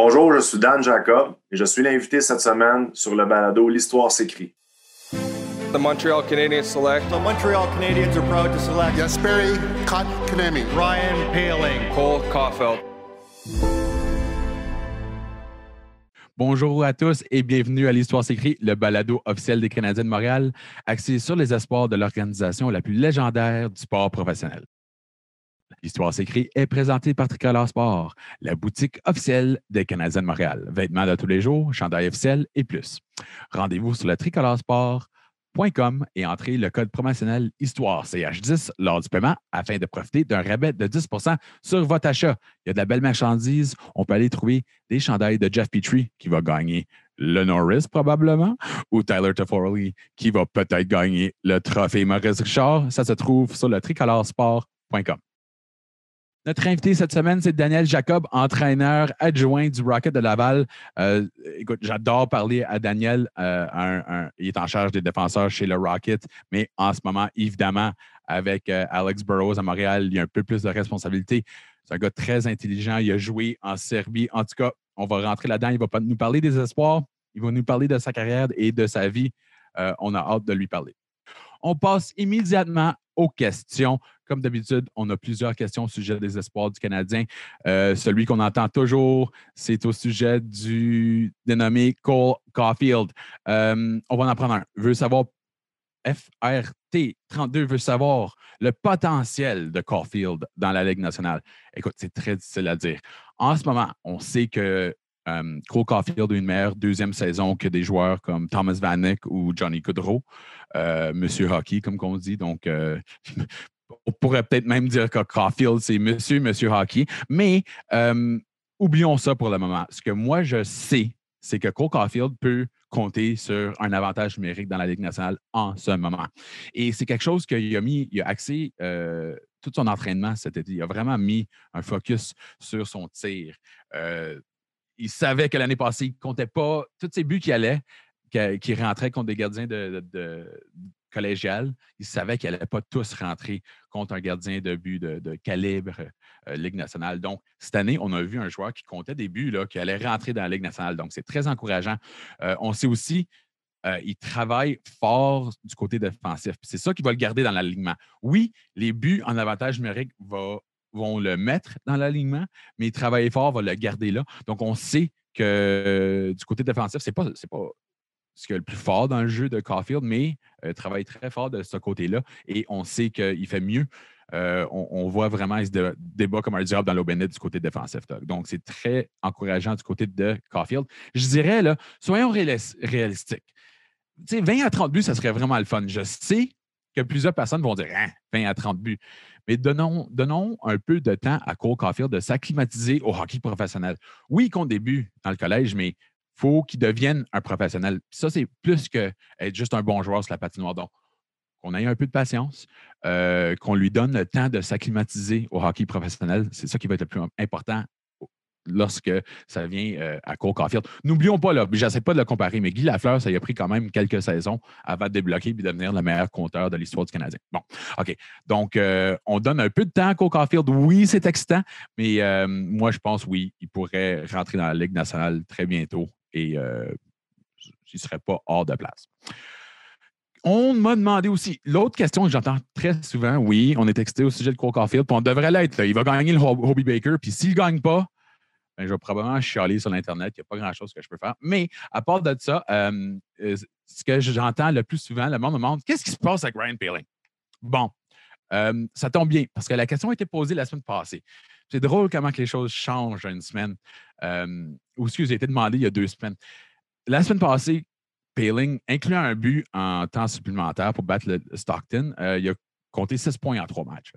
Bonjour, je suis Dan Jacob et je suis l'invité cette semaine sur le balado L'Histoire s'écrit. The Montreal Canadiens select The Montreal Canadiens are proud to select Jesperi Kotkaniemi. Ryan Paling. Cole Caulfield. Bonjour à tous et bienvenue à l'Histoire s'écrit, le balado officiel des Canadiens de Montréal, axé sur les espoirs de l'organisation la plus légendaire du sport professionnel. L'Histoire s'écrit est présentée par Tricolore Sport, la boutique officielle des Canadiens de Montréal. Vêtements de tous les jours, chandail officiel et plus. Rendez-vous sur le tricoloresport.com et entrez le code promotionnel Histoire CH10 lors du paiement afin de profiter d'un rabais de 10% sur votre achat. Il y a de la belle marchandise. On peut aller trouver des chandails de Jeff Petrie qui va gagner le Norris probablement ou Tyler Toffoli qui va peut-être gagner le trophée Maurice Richard. Ça se trouve sur le tricoloresport.com. Notre invité cette semaine, c'est Daniel Jacob, entraîneur adjoint du Rocket de Laval. Euh, écoute, j'adore parler à Daniel. Euh, il est en charge des défenseurs chez le Rocket, mais en ce moment, évidemment, avec euh, Alex Burrows à Montréal, il y a un peu plus de responsabilité. C'est un gars très intelligent. Il a joué en Serbie. En tout cas, on va rentrer là-dedans. Il va pas nous parler des espoirs. Il va nous parler de sa carrière et de sa vie. On a hâte de lui parler. On passe immédiatement aux questions. Comme d'habitude, on a plusieurs questions au sujet des espoirs du Canadien. Euh, celui qu'on entend toujours, c'est au sujet du dénommé Cole Caulfield. Euh, on va en prendre un. Veut savoir, FRT32 veut savoir le potentiel de Caulfield dans la Ligue nationale. Écoute, c'est très difficile à dire. En ce moment, on sait que euh, Cole Caulfield a une meilleure deuxième saison que des joueurs comme Thomas Vanek ou Johnny Goodrow, euh, Monsieur Hockey, comme qu'on dit. Donc, on pourrait peut-être même dire que Caulfield, c'est Monsieur, Monsieur Hockey. Mais euh, oublions ça pour le moment. Ce que moi, je sais, c'est que Cole Caulfield peut compter sur un avantage numérique dans la Ligue nationale en ce moment. Et c'est quelque chose qu'il a mis, il a axé euh, tout son entraînement cet été. Il a vraiment mis un focus sur son tir. Euh, il savait que l'année passée, il ne comptait pas tous ses buts qui allaient, qui, rentraient contre des gardiens de- collégial. Il savait qu'il n'allait pas tous rentrer contre un gardien de but de, calibre euh, Ligue nationale. Donc, cette année, on a vu un joueur qui comptait des buts, là, qui allait rentrer dans la Ligue nationale. Donc, c'est très encourageant. Euh, on sait aussi euh, il travaille fort du côté défensif. C'est ça qui va le garder dans l'alignement. Oui, les buts en avantage numérique vont le mettre dans l'alignement, mais il travaille fort, va le garder là. Donc, on sait que du côté défensif, ce n'est pas, c'est pas ce qu'il a le plus fort dans le jeu de Caulfield, mais euh, travaille très fort de ce côté-là et on sait qu'il fait mieux. Euh, on, voit vraiment dé- débat comme un diable dans l'eau du côté défensif. Donc, c'est très encourageant du côté de Caulfield. Je dirais, là, soyons réalis- réalistiques. Tu sais, 20 à 30 buts, ça serait vraiment le fun. Je sais que plusieurs personnes vont dire Hein, 20 à 30 buts. Mais donnons, donnons un peu de temps à Cole Caulfield de s'acclimatiser au hockey professionnel. Oui, il compte des buts dans le collège, mais faut qu'il devienne un professionnel. Ça, c'est plus que être juste un bon joueur sur la patinoire. Donc, qu'on ait un peu de patience, euh, qu'on lui donne le temps de s'acclimatiser au hockey professionnel. C'est ça qui va être le plus important lorsque ça vient euh, à Cole Caulfield. N'oublions pas, là, j'essaie pas de le comparer, mais Guy Lafleur, ça a pris quand même quelques saisons avant de débloquer et devenir le meilleur compteur de l'histoire du Canadien. Bon, OK. Donc, euh, on donne un peu de temps à Cole Caulfield. Oui, c'est excitant, mais moi, je pense, oui, il pourrait rentrer dans la Ligue nationale très bientôt et euh, il ne serait pas hors de place. On m'a demandé aussi, l'autre question que j'entends très souvent, oui, on est excité au sujet de Cole Caulfield, puis on devrait l'être. Il va gagner le Hob- Hobie Baker, puis s'il ne gagne pas, ben, je vais probablement chialer sur l'Internet. Il n'y a pas grand-chose que je peux faire. Mais à part de ça, euh, euh, ce que j'entends le plus souvent, le monde me demande qu'est-ce qui se passe avec Ryan Paling? Bon, ça tombe bien parce que la question a été posée la semaine passée. C'est drôle comment les choses changent en une semaine. Euh, ou excusez, a été demandé il y a deux semaines. La semaine passée, Paling, incluant un but en temps supplémentaire pour battre le Stockton, euh, il a compté 6 points en trois matchs.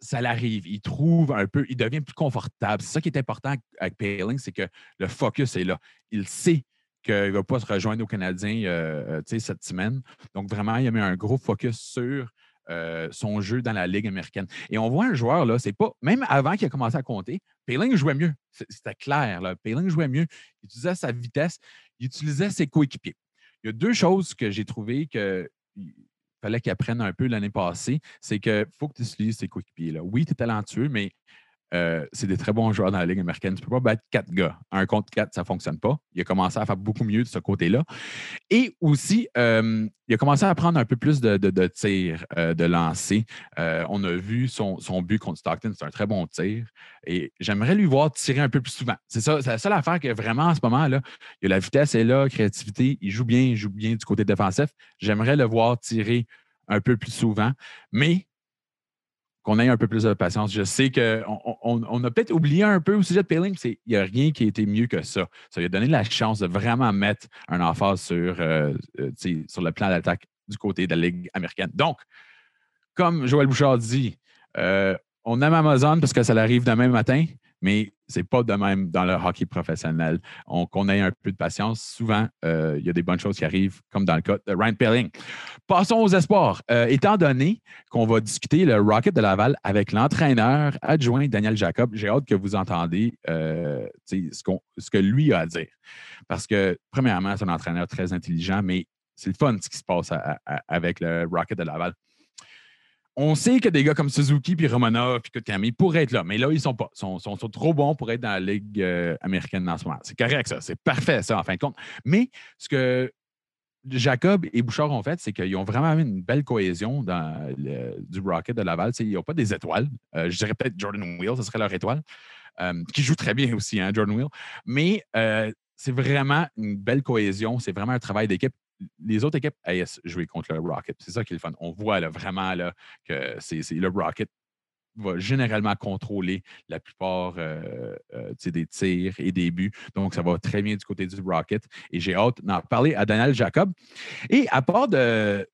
Ça, l'arrive. Il trouve un peu, il devient plus confortable. C'est ça qui est important avec Paling, c'est que le focus est là. Il sait qu'il ne va pas se rejoindre aux Canadiens euh, cette semaine. Donc, vraiment, il a mis un gros focus sur euh, son jeu dans la Ligue américaine. Et on voit un joueur, là, c'est pas, même avant qu'il a commencé à compter, Paling jouait mieux. C'était clair, là. Paling jouait mieux. Il utilisait sa vitesse, il utilisait ses coéquipiers. Il y a deux choses que j'ai trouvées que fallait qu'il apprenne un peu l'année passée, c'est qu'il faut que tu utilises tes coéquipiers. Oui, tu es talentueux, mais euh, c'est des très bons joueurs dans la Ligue américaine. Tu ne peux pas battre quatre gars. Un contre quatre, ça ne fonctionne pas. Il a commencé à faire beaucoup mieux de ce côté-là. Et aussi, euh, il a commencé à prendre un peu plus de, de, tirs, euh, de lancer. on a vu son, son but contre Stockton, c'est un très bon tir. Et j'aimerais lui voir tirer un peu plus souvent. C'est ça, c'est la seule affaire que vraiment en ce moment, là, il a la vitesse est là, créativité, il joue bien, il joue bien du côté défensif. J'aimerais le voir tirer un peu plus souvent. Mais qu'on ait un peu plus de patience. Je sais qu'on on, a peut-être oublié un peu au sujet de Payling, il n'y a rien qui a été mieux que ça. Ça lui a donné la chance de vraiment mettre un emphase sur, euh, euh, sur le plan d'attaque du côté de la Ligue américaine. Donc, comme Joël Bouchard dit, euh, on aime Amazon parce que ça arrive demain matin, mais c'est pas de même dans le hockey professionnel. On, qu'on ait un peu de patience. Souvent, euh, il y a des bonnes choses qui arrivent, comme dans le cas de Ryan Pelling. Passons aux espoirs. Euh, étant donné qu'on va discuter le Rocket de Laval avec l'entraîneur adjoint Daniel Jacob, j'ai hâte que vous entendez euh, ce, ce que lui a à dire. Parce que, premièrement, c'est un entraîneur très intelligent, mais c'est le fun ce qui se passe avec le Rocket de Laval on sait que des gars comme Suzuki, puis Romanov, puis Kotkami pourraient être là, mais là, ils sont pas. Ils sont, trop bons pour être dans la Ligue euh, américaine en ce moment. C'est correct, ça. C'est parfait, ça, en fin de compte. Mais ce que Jacob et Bouchard ont fait, c'est qu'ils ont vraiment une belle cohésion du Rocket de Laval. ils n'ont pas des étoiles. Euh, je dirais peut-être Jordan Wheel, ce serait leur étoile, euh, qui joue très bien aussi, hein, Jordan Wheel. Mais c'est vraiment une belle cohésion. C'est vraiment un travail d'équipe les autres équipes AS jouer contre le Rocket. C'est ça qui est le fun. On voit là, vraiment là, que c'est, le Rocket va généralement contrôler la plupart euh, euh, des tirs et des buts. Donc, ça va très bien du côté du Rocket. Et j'ai hâte d'en parler à Daniel Jacob. Et à part de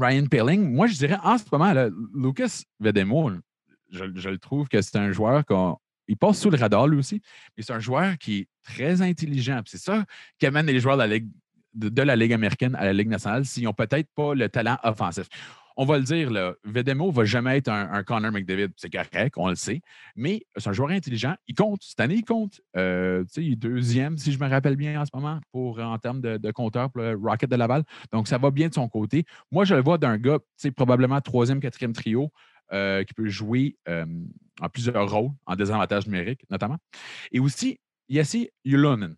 Ryan Pelling, moi, je dirais en ce moment, Lucas Vedemo, je, le trouve que c'est un joueur qui passe sous le radar lui aussi, mais c'est un joueur qui est très intelligent. C'est ça qui amène les joueurs de la Ligue de, la Ligue américaine à la Ligue nationale s'ils n'ont peut-être pas le talent offensif. On va le dire, là, Vedemo ne va jamais être un, Connor McDavid, c'est correct, on le sait, mais c'est un joueur intelligent. Il compte, cette année, il compte. Euh, il est deuxième, si je me rappelle bien en ce moment, pour, en termes de, de compteur pour le Rocket de Laval. Donc, ça va bien de son côté. Moi, je le vois d'un gars, probablement troisième, quatrième trio, euh, qui peut jouer euh, en plusieurs rôles, en désavantage numérique notamment. Et aussi, Yassi Yulonen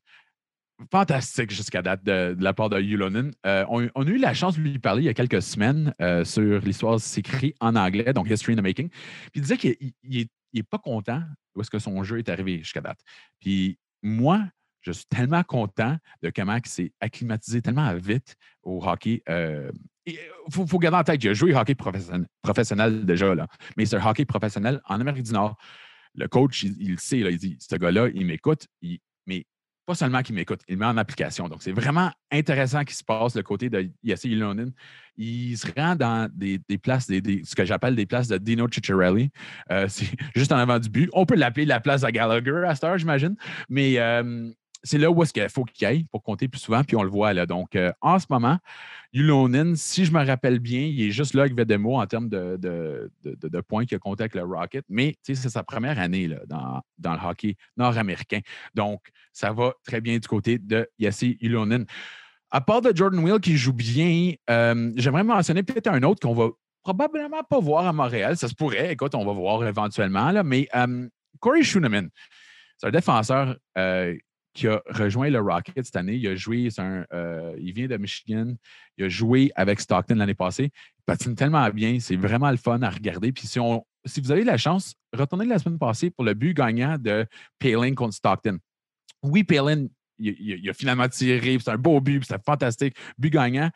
fantastique jusqu'à date de, la part de Yulonen. Euh, on, a eu la chance de lui parler il y a quelques semaines euh, sur l'histoire s'écrit en anglais, donc History in the Making. Puis il disait qu'il n'est pas content où est-ce que son jeu est arrivé jusqu'à date. Puis moi, je suis tellement content de comment il s'est acclimatisé tellement vite au hockey. Il euh, faut, garder en tête qu'il a joué hockey professionnel, professionnel déjà, là, mais c'est un hockey professionnel en Amérique du Nord. Le coach, il, le sait, il dit ce gars-là, il m'écoute, mais pas seulement qu'il m'écoute, il met en application. Donc, c'est vraiment intéressant qu'il se passe le côté de Yassi Ilonin. Il se rend dans des, places, des, ce que j'appelle des places de Dino Ciccarelli. Euh, c'est juste en avant du but. On peut l'appeler la place de Gallagher à cette heure, j'imagine. Mais euh, c'est là où est-ce qu'il faut qu'il aille pour compter plus souvent, puis on le voit là. Donc, euh, en ce moment, Yulonin, si je me rappelle bien, il est juste là avec Vedemo en termes de, de, points qu'il a compté avec le Rocket, mais c'est sa première année là, dans, dans, le hockey nord-américain. Donc, ça va très bien du côté de Yassi Yulonin. À part de Jordan Will qui joue bien, euh, j'aimerais mentionner peut-être un autre qu'on va probablement pas voir à Montréal. Ça se pourrait, écoute, on va voir éventuellement, là, mais euh, Corey Schooneman, c'est un défenseur qui a rejoint le Rocket cette année. Il a joué, euh, il vient de Michigan. Il a joué avec Stockton l'année passée. Il patine tellement bien. C'est vraiment le fun à regarder. Puis si, vous avez la chance, retournez la semaine passée pour le but gagnant de Palin contre Stockton. Oui, Palin, il, a finalement tiré. C'est un beau but. C'était fantastique. But gagnant.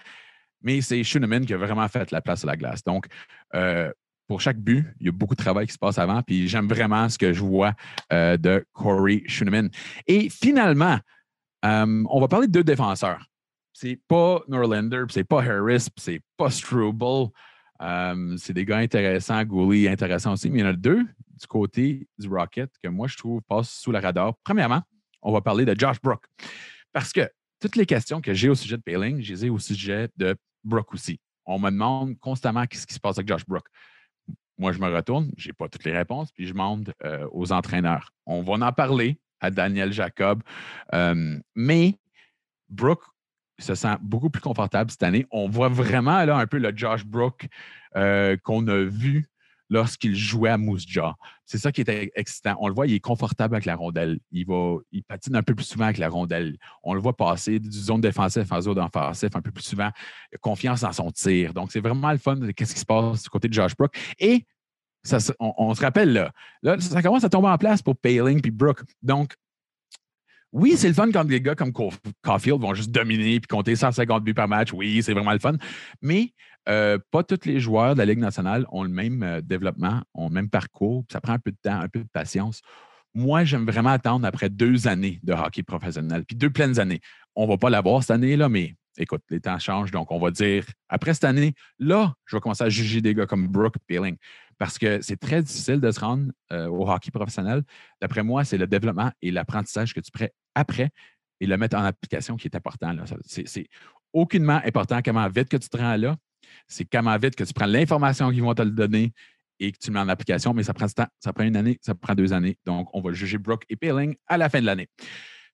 Mais c'est Schuneman qui a vraiment fait la place à la glace. Donc, euh, pour chaque but, il y a beaucoup de travail qui se passe avant, puis j'aime vraiment ce que je vois euh, de Corey Schooneman. Et finalement, euh, on va parler de deux défenseurs. C'est pas Norlander, c'est pas Harris, c'est pas Struble. Euh, c'est des gars intéressants, Gooley intéressant aussi, mais il y en a deux du côté du Rocket que moi je trouve passent sous le radar. Premièrement, on va parler de Josh Brook. Parce que toutes les questions que j'ai au sujet de Payling, je les ai au sujet de Brook aussi. On me demande constamment qu'est-ce qui se passe avec Josh Brook. Moi, je me retourne, je n'ai pas toutes les réponses, puis je demande euh, aux entraîneurs. On va en parler à Daniel Jacob. Mais Brooke se sent beaucoup plus confortable cette année. On voit vraiment là un peu le Josh Brooke euh, qu'on a vu lorsqu'il jouait à Moose. C'est ça qui était excitant. On le voit, il est confortable avec la rondelle. Il, va, il patine un peu plus souvent avec la rondelle. On le voit passer du zone défensive en zone offensive un peu plus souvent. Confiance dans son tir. Donc, c'est vraiment le fun de ce qui se passe du côté de Josh Brook. Et ça, on, se rappelle, là, ça commence à tomber en place pour Paling puis Brook. Donc, oui, c'est le fun quand des gars comme Caulfield vont juste dominer et compter 150 buts par match. Oui, c'est vraiment le fun. Mais euh, pas tous les joueurs de la Ligue nationale ont le même euh, développement, ont le même parcours. Ça prend un peu de temps, un peu de patience. Moi, j'aime vraiment attendre après deux années de hockey professionnel, puis deux pleines années. On ne va pas l'avoir cette année-là, mais écoute, les temps changent. Donc, on va dire, après cette année, là, je vais commencer à juger des gars comme Brooke Peeling. Parce que c'est très difficile de se rendre euh, au hockey professionnel. D'après moi, c'est le développement et l'apprentissage que tu prends après et le mettre en application qui est important. C'est aucunement important comment vite que tu te rends là. C'est comment vite que tu prends l'information qu'ils vont te le donner et que tu le mets en application, mais ça prend du temps. Ça prend une année, ça prend deux années. Donc, on va juger Brooke et Peeling à la fin de l'année.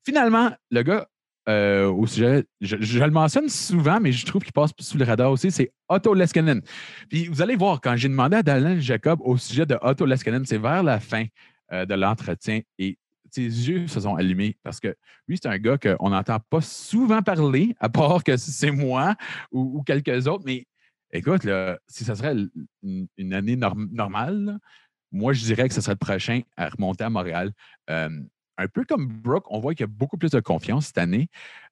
Finalement, le gars euh, au sujet, je, le mentionne souvent, mais je trouve qu'il passe sous le radar aussi, c'est Otto Leskinen. Puis vous allez voir, quand j'ai demandé à Daniel Jacob au sujet de Otto Leskinen, c'est vers la fin euh, de l'entretien et ses yeux se sont allumés parce que lui, c'est un gars qu'on n'entend pas souvent parler, à part que c'est moi ou, quelques autres. Mais écoute, si ce serait une, année normale, moi, je dirais que ce serait le prochain à remonter à Montréal. Un peu comme Brooke, on voit qu'il y a beaucoup plus de confiance cette année.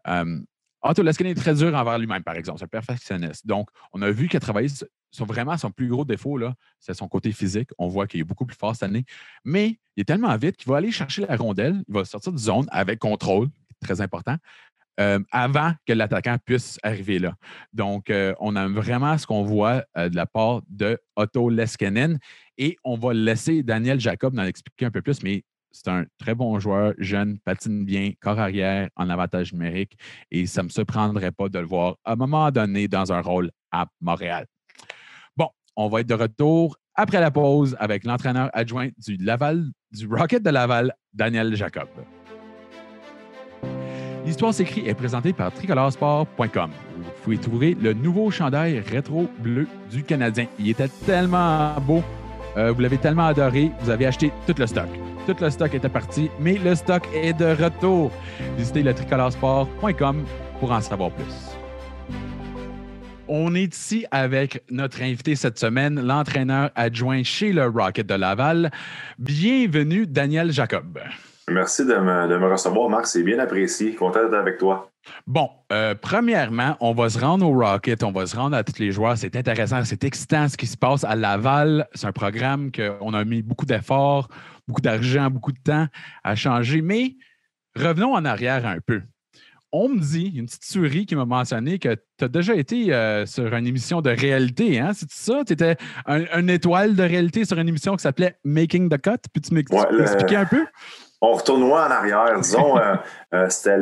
Euh, Otto Leskinen est très dur envers lui-même, par exemple. C'est un perfectionniste. Donc, on a vu qu'il a travaillé sur vraiment son plus gros défaut, c'est son côté physique. On voit qu'il est beaucoup plus fort cette année. Mais il est tellement vite qu'il va aller chercher la rondelle, il va sortir de zone avec contrôle, très important, euh, avant que l'attaquant puisse arriver là. Donc, euh, on aime vraiment ce qu'on voit euh, de la part de Otto Leskinen et on va laisser Daniel Jacob en expliquer un peu plus, mais c'est un très bon joueur, jeune, patine bien, corps arrière en avantage numérique et ça ne me surprendrait pas de le voir à un moment donné dans un rôle à Montréal. Bon, on va être de retour après la pause avec l'entraîneur adjoint du Laval, du Rocket de Laval, Daniel Jacob. L'histoire s'écrit est présentée par tricolorsport.com. Vous pouvez trouver le nouveau chandail rétro bleu du Canadien. Il était tellement beau. Euh, vous l'avez tellement adoré. Vous avez acheté tout le stock. Tout le stock était parti, mais le stock est de retour. Visitez le tricolorsport.com pour en savoir plus. On est ici avec notre invité cette semaine, l'entraîneur adjoint chez le Rocket de Laval. Bienvenue, Daniel Jacob. Merci de me, recevoir, Marc. C'est bien apprécié. Content d'être avec toi. Bon, euh, premièrement, on va se rendre au Rocket, on va se rendre à tous les joueurs. C'est intéressant, c'est excitant ce qui se passe à Laval. C'est un programme qu'on a mis beaucoup d'efforts beaucoup d'argent, beaucoup de temps à changer. Mais revenons en arrière un peu. On me dit, une petite souris qui m'a mentionné que tu as déjà été euh, sur une émission de réalité, hein? C'est ça? Tu étais un, étoile de réalité sur une émission qui s'appelait Making the Cut. Peux-tu m'expliquer un peu? On retourne loin en arrière. Disons, euh, euh, c'était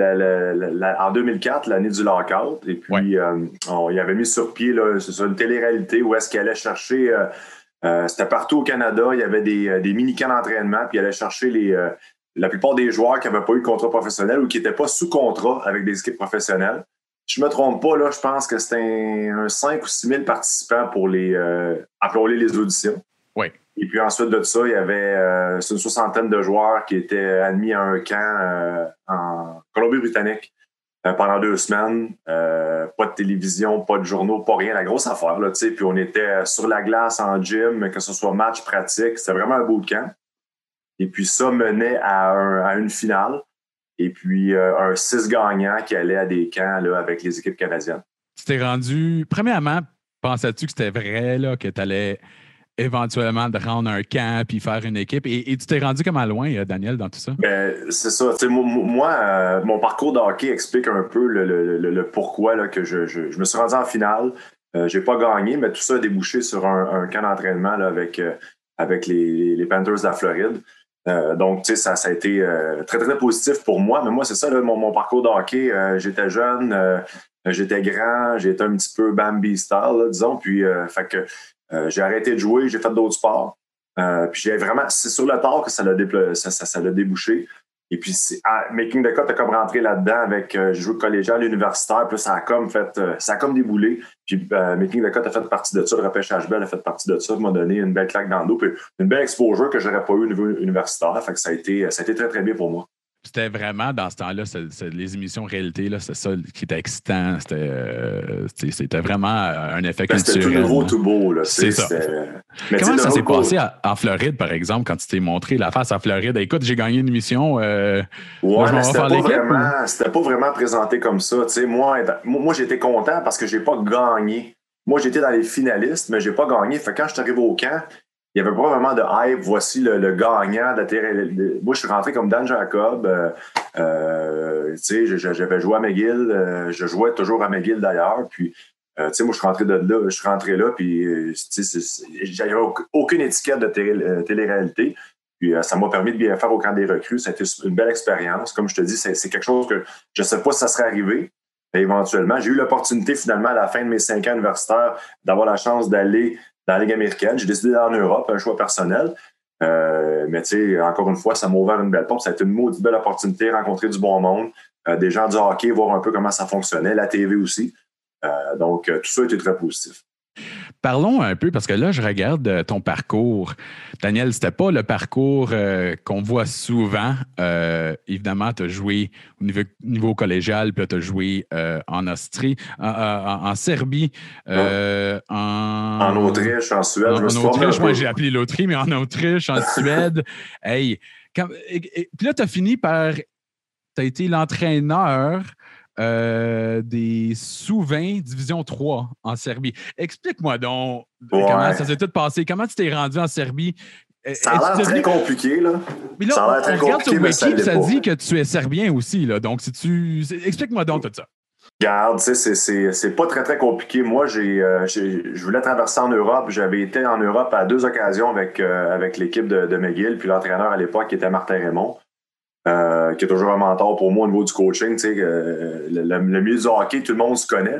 en 2004, l'année du lockout. Et puis, on y avait mis sur pied là, une télé-réalité où est-ce qu'elle allait chercher euh, c'était partout au Canada. Il y avait des, euh, des mini-camps d'entraînement, puis il allait chercher les, euh, la plupart des joueurs qui n'avaient pas eu de contrat professionnel ou qui n'étaient pas sous contrat avec des équipes professionnelles. Je ne me trompe pas, là, je pense que c'était un, 5 ou 6 000 participants pour les, euh, les auditions. Et puis ensuite de ça, il y avait une soixantaine de joueurs qui étaient admis à un camp en Colombie-Britannique. Euh, pendant deux semaines. Euh, pas de télévision, pas de journaux, pas rien. La grosse affaire, tu sais. Puis on était sur la glace en gym, que ce soit match pratique. C'était vraiment un beau camp. Et puis ça menait à, une finale. Et puis euh, un six gagnant qui allait à des camps là, avec les équipes canadiennes. Tu t'es rendu, premièrement, pensais-tu que c'était vrai là, que tu allais éventuellement de rendre un camp puis faire une équipe. Et, tu t'es rendu comment loin, euh, Daniel, dans tout ça? Ben, c'est ça. moi, euh, mon parcours de hockey explique un peu le, pourquoi là, que je, me suis rendu en finale. Je euh, j'ai pas gagné, mais tout ça a débouché sur un, camp d'entraînement avec, avec les, Panthers de la Floride. donc, tu sais, ça, ça, a été très, très positif pour moi. Mais moi, c'est ça, mon, parcours de hockey. j'étais jeune, j'étais grand, j'étais un petit peu Bambi style, disons. Puis, euh, j'ai arrêté de jouer, j'ai fait d'autres sports. Euh, puis j'ai vraiment, c'est sur le tard que ça l'a, débouché. Et puis, Making the Cut a comme rentré là-dedans avec, euh, j'ai joué collégial, universitaire, puis ça a comme fait, euh, ça a comme déboulé. Puis euh, Making the Cut a fait partie de ça, le repêchage belle a fait partie de ça, m'a donné une belle claque dans le dos, puis une belle exposure que j'aurais pas eu au niveau universitaire. Fait que ça a été très, très bien pour moi. C'était vraiment, dans ce temps-là, les émissions réalité, c'est ça qui était excitant. C'était euh, vraiment un effet ben, C'était tout nouveau, tout beau. C'est ça. Comment ça s'est passé en Floride, par exemple, quand tu t'es montré la face en Floride? Écoute, j'ai gagné une émission. Euh, ouais, c'était pas, vraiment, pas vraiment présenté comme ça. moi, moi j'étais content parce que j'ai pas gagné. Moi, j'étais dans les finalistes, mais j'ai pas gagné. Fait quand je suis arrivé au camp, il n'y avait pas vraiment de hype. Voici le, gagnant de la Moi, je suis rentré comme Dan Jacob. Euh, euh, j'avais joué à McGill. Euh, je jouais toujours à McGill d'ailleurs. Puis, tu sais, moi, je suis rentré de là. Je suis rentré là. Puis, j'avais aucune étiquette de télé-réalité. Puis, ça m'a permis de bien faire au camp des recrues. Ça a été une belle expérience. Comme je te dis, c'est quelque chose que je ne sais pas si ça serait arrivé. éventuellement, j'ai eu l'opportunité finalement à la fin de mes cinq ans universitaires d'avoir la chance d'aller dans la Ligue américaine. J'ai décidé d'aller en Europe, un choix personnel. Euh, mais tu sais, encore une fois, ça m'a ouvert une belle porte. Ça a été une maudite belle opportunité, rencontrer du bon monde, euh, des gens du hockey, voir un peu comment ça fonctionnait, la TV aussi. Euh, donc, tout ça a été très positif. Parlons un peu, parce que là, je regarde ton parcours. Daniel, c'était pas le parcours euh, qu'on voit souvent. Euh, évidemment, tu as joué au niveau, collégial, puis tu as joué en Austrie, en, Serbie, en... en... Autriche, en Suède. En, Autriche, moi j'ai appelé l'Autriche, mais en Autriche, en Suède. hey, puis là, tu as fini par. Tu as été l'entraîneur euh, des sous-20 Division 3 en Serbie. Explique-moi donc comment ça s'est tout passé? Comment tu t'es rendu en Serbie? Ça a l'air très compliqué, là. Mais là, ça a l'air très compliqué, sur Wiki, ça, dit que tu es serbien aussi, là. Donc, si tu... Explique-moi donc tout ça. Regarde, c'est pas très, très compliqué. Moi, euh, j'ai, je voulais traverser en Europe. J'avais été en Europe à deux occasions avec, euh, avec l'équipe de, de McGill, puis l'entraîneur à l'époque qui était Martin Raymond. Euh, qui est toujours un mentor pour moi au niveau du coaching. Tu sais, euh, le, milieu du hockey, tout le monde se connaît.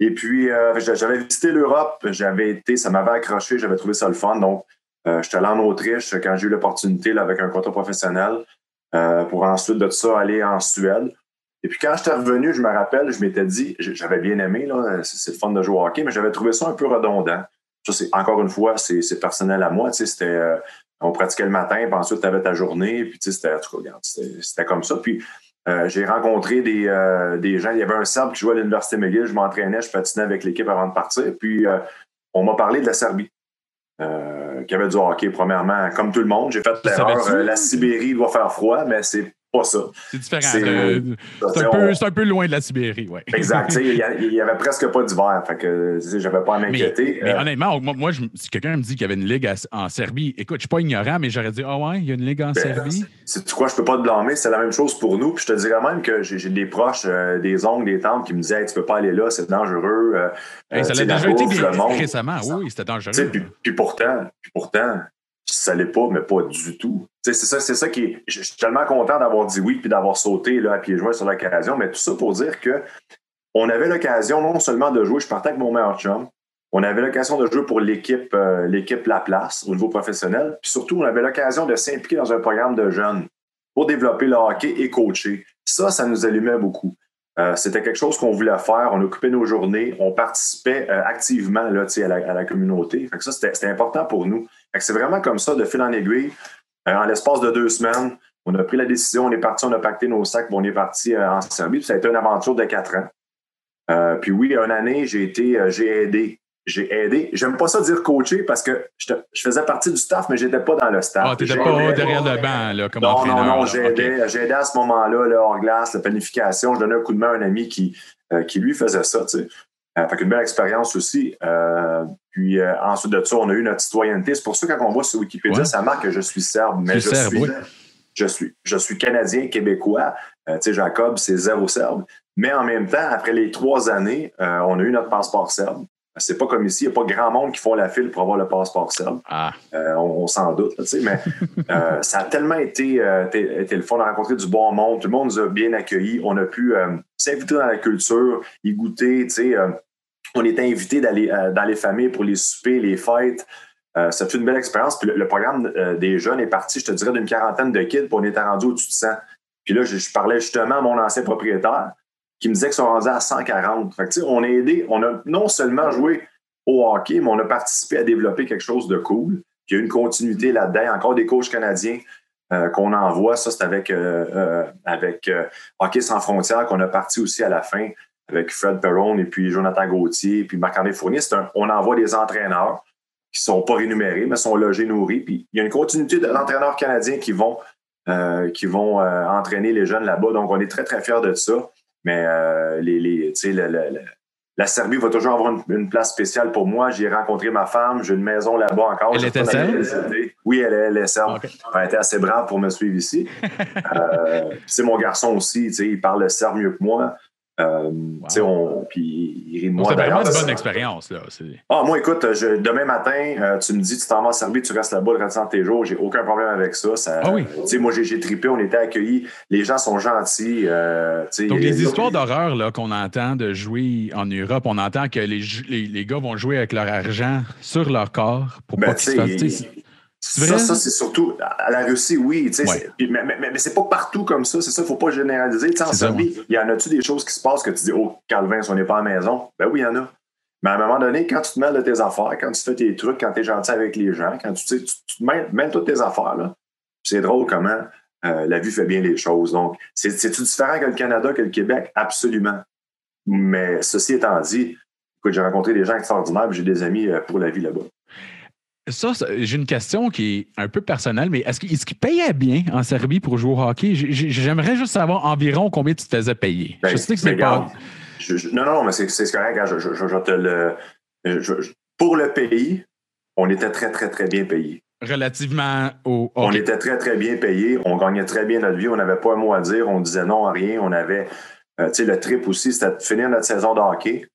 Et puis, euh, j'avais visité l'Europe, j'avais été, ça m'avait accroché, j'avais trouvé ça le fun. Donc, j'étais allé en Autriche quand j'ai eu l'opportunité avec un contrat professionnel pour ensuite de ça aller en Suède. Et puis quand j'étais revenu, je me rappelle, je m'étais dit, j'avais bien aimé, c'est le fun de jouer au hockey, mais j'avais trouvé ça un peu redondant. Ça, c'est encore une fois, c'est personnel à moi. C'était on pratiquait le matin, puis ensuite, tu avais ta journée, puis tu sais, c'était, c'était comme ça. Puis euh, j'ai rencontré des, euh, des, gens. Il y avait un Serbe qui jouait à l'Université McGill. Je m'entraînais, je patinais avec l'équipe avant de partir. Puis euh, on m'a parlé de la Serbie, qui avait du hockey, premièrement. Comme tout le monde, j'ai fait l'erreur. la Sibérie doit faire froid, mais c'est pas ça. C'est différent. C'est un, peu loin de la Sibérie, oui. Exact. Il n'y avait presque pas d'hiver. Fait que j'avais pas à m'inquiéter. Mais, euh, honnêtement, moi, si quelqu'un me dit qu'il y avait une ligue en Serbie, écoute, je suis pas ignorant, mais j'aurais dit Ah ouais, il y a une ligue en ben, Serbie. C'est quoi, je peux pas te blâmer, c'est la même chose pour nous. Puis je te dirais même que j'ai des proches, euh, des oncles, des tantes qui me disaient Tu peux pas aller là, c'est dangereux. Euh, ça l'a déjà été récemment, oui, c'était dangereux. Puis, puis pourtant, puis pourtant, ça l'est pas, mais pas du tout. C'est ça, c'est ça qui Je suis tellement content d'avoir dit oui puis d'avoir sauté là, à pieds joints sur l'occasion, mais tout ça pour dire que on avait l'occasion non seulement de jouer, je partais avec mon meilleur chum, on avait l'occasion de jouer pour l'équipe euh, La Place au niveau professionnel, puis surtout, on avait l'occasion de s'impliquer dans un programme de jeunes pour développer le hockey et coacher. Ça, ça nous allumait beaucoup. Euh, c'était quelque chose qu'on voulait faire. On occupait nos journées. On participait euh, activement là, à, la, à la communauté. Ça, c'était important pour nous. C'est vraiment comme ça, de fil en aiguille. Euh, en l'espace de deux semaines, on a pris la décision, on est parti, on a pacté nos sacs, on est parti en Serbie. ça a été une aventure de quatre ans. puis oui, une année, j'ai été, j'ai aidé j'ai aidé. J'aime pas ça dire coacher parce que je, faisais partie du staff, mais j'étais pas dans le staff. Ah, t'étais pas derrière le banc, là, comme Non, non, non, j'ai aidé, à ce moment-là, là, hors glace, la planification. Je donnais un coup de main à un ami qui, euh, qui lui faisait ça, tu sais. Euh, fait qu'une belle expérience aussi. Euh, puis ensuite de ça, on a eu notre citoyenneté. C'est pour ça quand on voit sur Wikipédia, ça marque que je suis serbe, mais je, suis, je suis, je suis canadien, québécois. tu sais, Jacob, c'est zéro serbe. Mais en même temps, après les trois années, on a eu notre passeport serbe. C'est pas comme ici, il n'y a pas grand monde qui font la file pour avoir le passeport serbe. Ah. Euh, on, s'en doute, mais euh, ça a tellement été, euh, été, le fun de rencontrer du bon monde. Tout le monde nous a bien accueillis. On a pu s'inviter dans la culture, y goûter. On était invités d'aller dans les familles pour les soupers, les fêtes. ça fait une belle expérience. Puis le, programme des jeunes est parti, je te dirais, d'une quarantaine de kids, puis on était rendu au-dessus de 100. Puis là, je, parlais justement à mon ancien propriétaire qui me disait qu'ils sont rendus à 140. Fait on a aidé, on a non seulement joué au hockey, mais on a participé à développer quelque chose de cool. Il y a une continuité là-dedans. Encore des coachs canadiens euh, qu'on envoie. Ça, c'est avec, euh, euh, avec euh, Hockey sans frontières qu'on a parti aussi à la fin avec Fred Perron et puis Jonathan Gauthier et puis Marc-André Fournier. C'est un- on envoie des entraîneurs qui sont pas rémunérés, mais sont logés, nourris. Puis il y a une continuité d'entraîneurs canadiens qui vont, euh, qui vont euh, entraîner les jeunes là-bas. Donc, on est très, très fiers de ça. Mais euh, les, les, tu sais, le- le- le- la Serbie va toujours avoir une, une place spéciale pour moi. J'ai rencontré ma femme, j'ai une maison là-bas encore. Elle était serbe? Oui, elle est, elle est serbe. Ok. Elle était assez brave pour me suivre ici. c'est mon garçon aussi, il parle le serbe mieux que moi. Euh, on- Puis il rit de Donc, moi d'ailleurs. une bonne expérience. Là. C'est- Ah, moi, écoute, je- demain matin, euh, tu me dis, tu t'en vas en Serbie, tu restes là-bas le restant de tes jours. J'ai aucun problème avec ça. ça Ah oui. Moi, j'ai trippé, on était accueillis. Les gens sont gentils. euh, Donc, les histoires d'horreur qu'on entend de jouer en Europe, on entend que les, les, les gars vont jouer avec leur argent sur leur corps pour Ben, pas qu'ils se fassent. Ça, ça c'est surtout à la Russie, oui. Ouais. Mais, mais, mais, mais c'est pas partout comme ça. C'est ça, il faut pas généraliser. En Serbie, il y en a-tu des choses qui se passent que tu dis, oh, Calvin, si on n'est pas à la maison? Ben oui, il y en a. Mais à un moment donné, quand tu te mêles de tes affaires, quand tu fais tes trucs, quand tu es gentil avec les gens, quand tu, tu sais, tu, te mêles, mêles toutes tes affaires, là, c'est drôle comment euh, la vie fait bien les choses. Donc, c'est- c'est-tu différent que le Canada, que le Québec? Absolument. Mais ceci étant dit, écoute, j'ai rencontré des gens extraordinaires, j'ai des amis euh, pour la vie là-bas. Ça, ça, j'ai une question qui est un peu personnelle, mais est-ce qu'ils est payaient bien en Serbie pour jouer au hockey? J'ai- j'ai- J'aimerais juste savoir environ combien tu te faisais payer. Ben, je sais que c'est pas. regarde, je- je- non, non, mais c'est correct. regarde, Je, te le. pour le pays, on était très, très, très bien payé. Relativement au On hockey. était très, très bien payé. On gagnait très bien notre vie. On n'avait pas un mot à dire. On disait non à rien. On avait. euh, tu sais, le trip aussi, c'était de finir notre saison de hockey.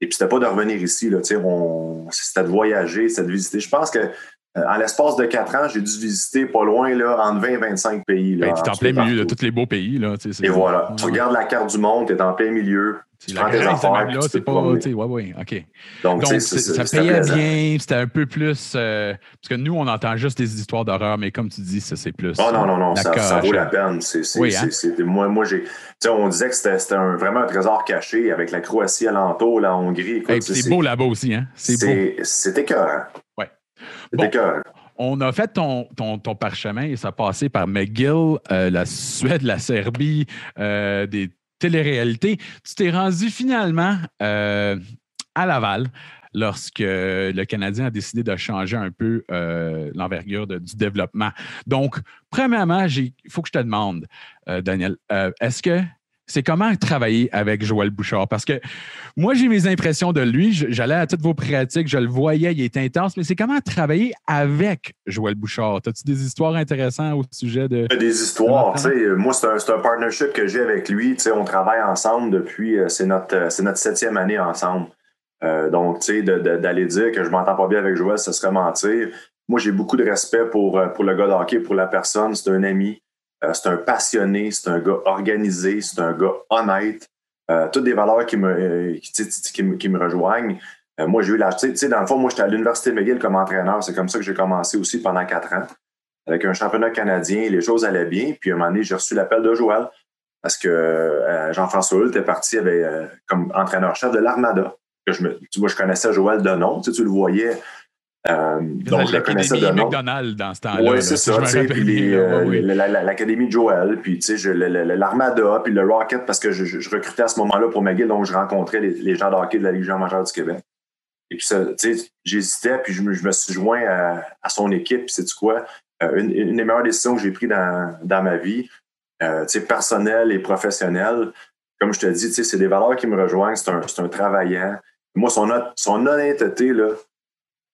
Et puis, c'était pas de revenir ici. Là, on- c'était de voyager, c'était de visiter. Je pense que. Euh, En l'espace de quatre ans, j'ai dû visiter pas loin, là, entre 20 et 25 pays. Là, Ben, tu es en plein milieu de tous les beaux pays. Là, Et voilà. Tu regardes la carte du monde, tu es en plein milieu. Tu la prends tes affaires, là, c'est pas. Ouais, ouais, OK. Donc, ça payait bien, c'était un peu plus. euh, parce que nous, on entend juste des histoires d'horreur, mais comme tu dis, ça, c'est plus. Oh non, non, non, ça, vaut la peine. C'est, c'est, Oui, c'est- hein? moi, moi j'ai. On disait que c'était, un- vraiment un trésor caché avec la Croatie alentour, la Hongrie. C'est beau là-bas aussi, hein? C'est beau. C'est écœurant. Ouais. Bon. On a fait ton, ton, ton parchemin et ça a passé par McGill, euh, la Suède, la Serbie, euh, des téléréalités. Tu t'es rendu finalement euh, à Laval lorsque le Canadien a décidé de changer un peu euh, l'envergure du développement. Donc, premièrement, il faut que je te demande, Daniel, est-ce que c'est comment travailler avec Joël Bouchard? Parce que moi, j'ai mes impressions de lui. J'allais à toutes vos pratiques, je le voyais, il était intense, mais c'est comment travailler avec Joël Bouchard? As-tu des histoires intéressantes au sujet de. Des histoires, tu sais. Moi, c'est un, partnership que j'ai avec lui. Tu sais, on travaille ensemble depuis. euh, C'est notre, euh, c'est notre septième année ensemble. Euh, donc, tu sais, d'aller dire que je m'entends pas bien avec Joël, ce serait mentir. Moi, j'ai beaucoup de respect pour, pour le gars de hockey, pour la personne. C'est un ami. Euh, c'est un passionné. C'est un gars organisé. C'est un gars honnête. Euh, toutes des valeurs qui me, euh, qui, me, qui me rejoignent. Moi, j'ai eu la. Tu sais- dans le fond, moi, j'étais à l'Université McGill comme entraîneur. C'est comme ça que j'ai commencé aussi pendant quatre ans avec un championnat canadien, les choses allaient bien. Puis à un moment donné, j'ai reçu l'appel de Joël parce que Jean-François Hull était parti avec, comme entraîneur-chef de l'Armada. Je tu vois, je connaissais Joël de nom, tu le voyais. Euh, donc, je connaissais de. McDonald's dans ce temps-là. Oui, c'est ça. Puis les, euh, oui, l'Académie de Joël, puis tu sais, l'Armada, puis le Rocket, parce que je, recrutais à ce moment-là pour McGill, donc je rencontrais les, les gens de hockey de la Ligue majeure du Québec. Et puis, tu sais, j'hésitais, puis je me, je me suis joint à, à son équipe, puis sais-tu quoi? Euh, une, une des meilleures décisions que j'ai prises dans, dans ma vie, euh, tu sais, personnelle et professionnelle, comme je te dis, tu sais, c'est des valeurs qui me rejoignent, c'est un, un travaillant. Moi, son, son honnêteté, là,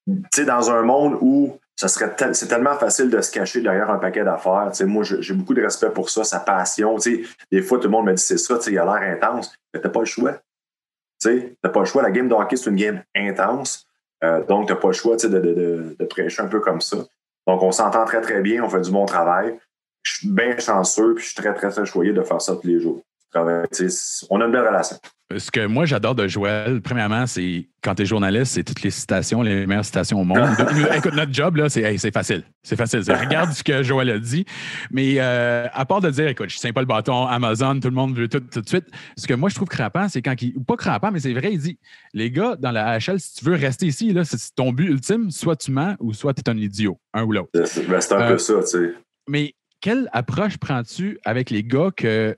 dans un monde où ça serait c'est tellement facile de se cacher derrière un paquet d'affaires. Moi, j'ai beaucoup de respect pour ça, sa passion. Des fois, tout le monde me dit c'est ça, il a l'air intense, mais t'as pas le choix. T'as pas le choix. La game de hockey, c'est une game intense. Euh, donc, t'as pas le choix de, de, de, de prêcher un peu comme ça. Donc, on s'entend très, très bien, on fait du bon travail. Je suis bien chanceux, puis je suis très, très, très choyé de faire ça tous les jours. On a une belle relation. Ce que moi, j'adore de Joël, premièrement, c'est quand tu es journaliste, c'est toutes les citations, les meilleures citations au monde. Écoute, notre job, là, c'est c'est facile. C'est facile. Regarde ce que Joël a dit. Mais euh, à part de dire, écoute, je ne tiens pas le bâton, Amazon, tout le monde veut tout, tout de suite. Ce que moi, je trouve crampant, c'est quand il. Ou pas crampant, mais c'est vrai, il dit les gars, dans la HL, si tu veux rester ici, là, c'est ton but ultime, soit tu mens ou soit tu es un idiot, un ou l'autre. C'est ben, un peu euh, ça, tu sais. Mais quelle approche prends-tu avec les gars que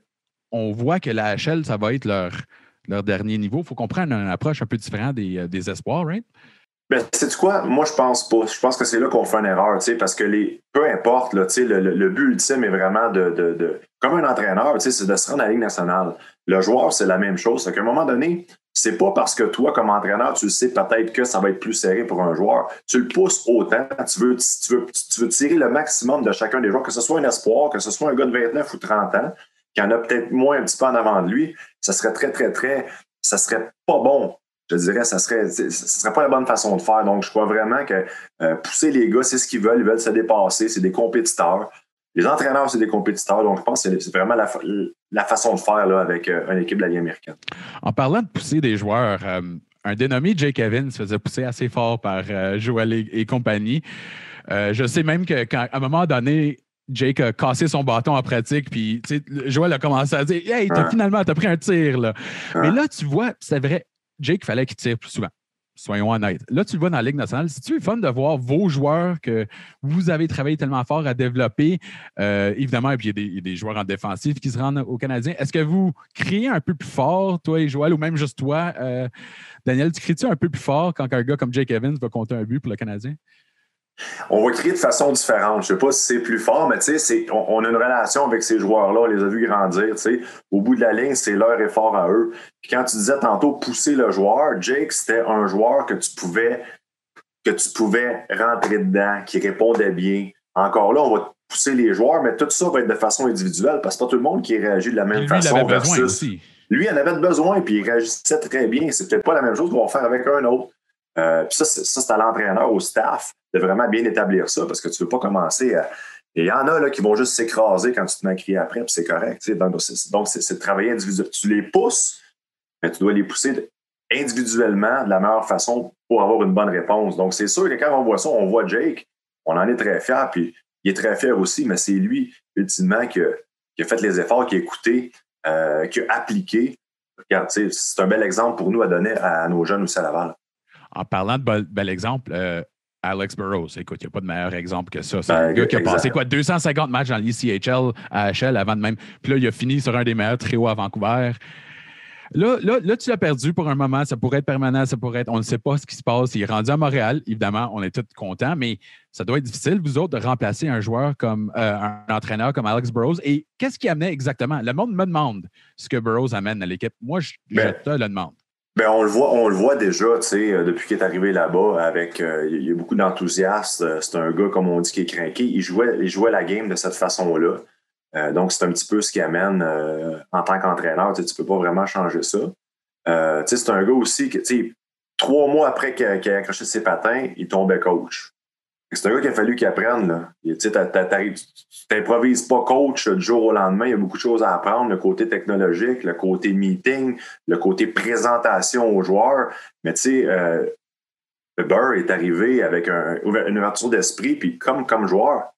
on voit que la HL, ça va être leur dernier niveau. Il faut qu'on prenne une approche un peu différente des, euh, des espoirs, right? Ben, sais quoi? Moi, je pense pas. Je pense que c'est là qu'on fait une erreur, parce que les, peu importe, là, le, le, but ultime est vraiment de, de, de comme un entraîneur, c'est de se rendre à la Ligue nationale. Le joueur, c'est la même chose. C'est qu'à un moment donné, c'est pas parce que toi, comme entraîneur, tu sais peut-être que ça va être plus serré pour un joueur. Tu le pousses autant. Tu veux, tu tu veux tirer le maximum de chacun des joueurs, que ce soit un espoir, que ce soit un gars de 29 ou 30 ans, qui en a peut-être moins un petit peu en avant de lui, ça serait très, très, très, ça serait pas bon. Je dirais, ça serait, serait pas la bonne façon de faire. Donc, je crois vraiment que euh, pousser les gars, c'est ce qu'ils veulent. Ils veulent se dépasser. C'est des compétiteurs. Les entraîneurs, c'est des compétiteurs. Donc, je pense que c'est vraiment la, façon de faire là, avec euh, une équipe de la Ligue américaine. En parlant de pousser des joueurs, euh, un dénommé Jake Evans se faisait pousser assez fort par Joel et, compagnie. je sais même qu'à un moment donné, Jake a cassé son bâton en pratique, puis Joël a commencé à dire Hey, as, finalement, t'as pris un tir. Là. Mais là, tu vois, c'est vrai, Jake, fallait qu'il tire plus souvent. Soyons honnêtes. Là, tu le vois dans la Ligue nationale. C'est-tu le fun de voir vos joueurs que vous avez travaillé tellement fort à développer? Euh, évidemment, et puis il y, a des, joueurs en défensif qui se rendent aux Canadiens. Est-ce que vous criez un peu plus fort, toi et Joël, ou même juste toi, euh, Daniel, tu cries-tu un peu plus fort quand un gars comme Jake Evans va compter un but pour le Canadien? On va crier de façon différente. Je ne sais pas si c'est plus fort, mais on, on, a une relation avec ces joueurs-là. On les a vus grandir. Au bout de la ligne, c'est leur effort à eux. Puis quand tu disais tantôt pousser le joueur, Jake, c'était un joueur que tu pouvais que tu pouvais rentrer dedans, qui répondait bien. Encore là, on va pousser les joueurs, mais tout ça va être de façon individuelle parce que pas tout le monde qui réagit de la même façon. Il avait besoin aussi. Lui, il en avait besoin, puis il réagissait très bien. C'est peut-être pas la même chose qu'on va faire avec un autre. Euh, puis ça, c'est à l'entraîneur, au staff, de vraiment bien établir ça parce que tu ne veux pas commencer à. Il y en a là, qui vont juste s'écraser quand tu te mets à crier après, puis c'est correct. Donc, c'est de travailler individuellement. Tu les pousses, mais tu dois les pousser individuellement de la meilleure façon pour avoir une bonne réponse. Donc, c'est sûr que quand on voit ça, on voit Jake, on en est très fier, puis il est très fier aussi, mais c'est lui, ultimement, qui a, fait les efforts, qui a écouté, euh, qui a appliqué. Regarde, c'est un bel exemple pour nous à donner à, nos jeunes aussi à Laval. En parlant de bel, exemple, euh, Alex Burrows, écoute, il n'y a pas de meilleur exemple que ça. C'est un ben, gars qui a passé quoi, 250 matchs dans l'ECHL, AHL avant de même. Puis là, il a fini sur un des meilleurs trios à Vancouver. Là, là, là, tu l'as perdu pour un moment. Ça pourrait être permanent, ça pourrait être. On ne sait pas ce qui se passe. Il est rendu à Montréal. Évidemment, on est tous contents, mais ça doit être difficile, vous autres, de remplacer un joueur comme euh, un entraîneur comme Alex Burrows. Et qu'est-ce qui amenait exactement? Le monde me demande ce que Burrows amène à l'équipe. Moi, je, ben, te le demande. Ben, on le voit, on le voit déjà, tu sais, euh, depuis qu'il est arrivé là-bas, avec euh, il y a beaucoup d'enthousiasme. Euh, c'est un gars, comme on dit, qui est craqué. Il jouait, il jouait la game de cette façon-là. donc, c'est un petit peu ce qui amène en tant qu'entraîneur. Tu ne peux pas vraiment changer ça. c'est un gars aussi que, trois mois après qu'il a, accroché ses patins, il tombait coach. C'est un gars qu'il a fallu qu'il apprenne. Tu n'improvises pas coach du jour au lendemain. Il y a beaucoup de choses à apprendre, le côté technologique, le côté meeting, le côté présentation aux joueurs. Mais tu sais, euh, Burr est arrivé avec une ouverture d'esprit, puis comme, comme joueur,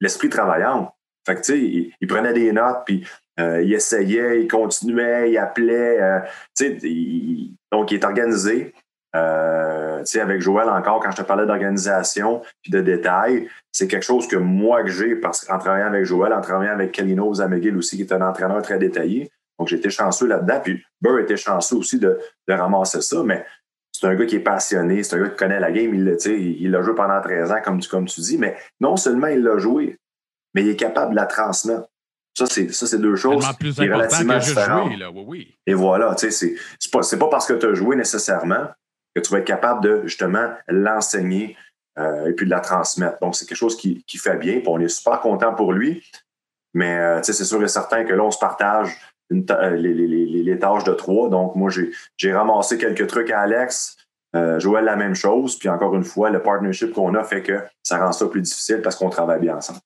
l'esprit travaillant. Fait que, tu sais, il, prenait des notes, puis euh, il essayait, il continuait, il appelait. Euh, tu sais, donc, il est organisé. Euh, avec Joël encore, quand je te parlais d'organisation puis de détails, c'est quelque chose que moi que j'ai parce qu'en travaillant avec Joël, en travaillant avec Kalino Zamegil aussi, qui est un entraîneur très détaillé. Donc, j'étais chanceux là-dedans. Puis Burr était chanceux aussi de, ramasser ça, mais c'est un gars qui est passionné, c'est un gars qui connaît la game. Il, il l'a joué pendant 13 ans, comme tu, comme tu dis, mais non seulement il l'a joué, mais il est capable de la transmettre. Ça, c'est, ça, c'est deux choses plus qui relativement différentes. Jouer, là. Oui, oui. Et voilà, c'est, c'est, pas, c'est pas parce que tu as joué nécessairement que tu vas être capable de justement l'enseigner euh, et puis de la transmettre. Donc, c'est quelque chose qui, fait bien. on est super content pour lui. Mais euh, c'est sûr et certain que là, on se partage euh, les, tâches de trois. Donc, moi, j'ai ramassé quelques trucs à Alex. Joël, la même chose. Puis encore une fois, le partnership qu'on a fait que ça rend ça plus difficile parce qu'on travaille bien ensemble.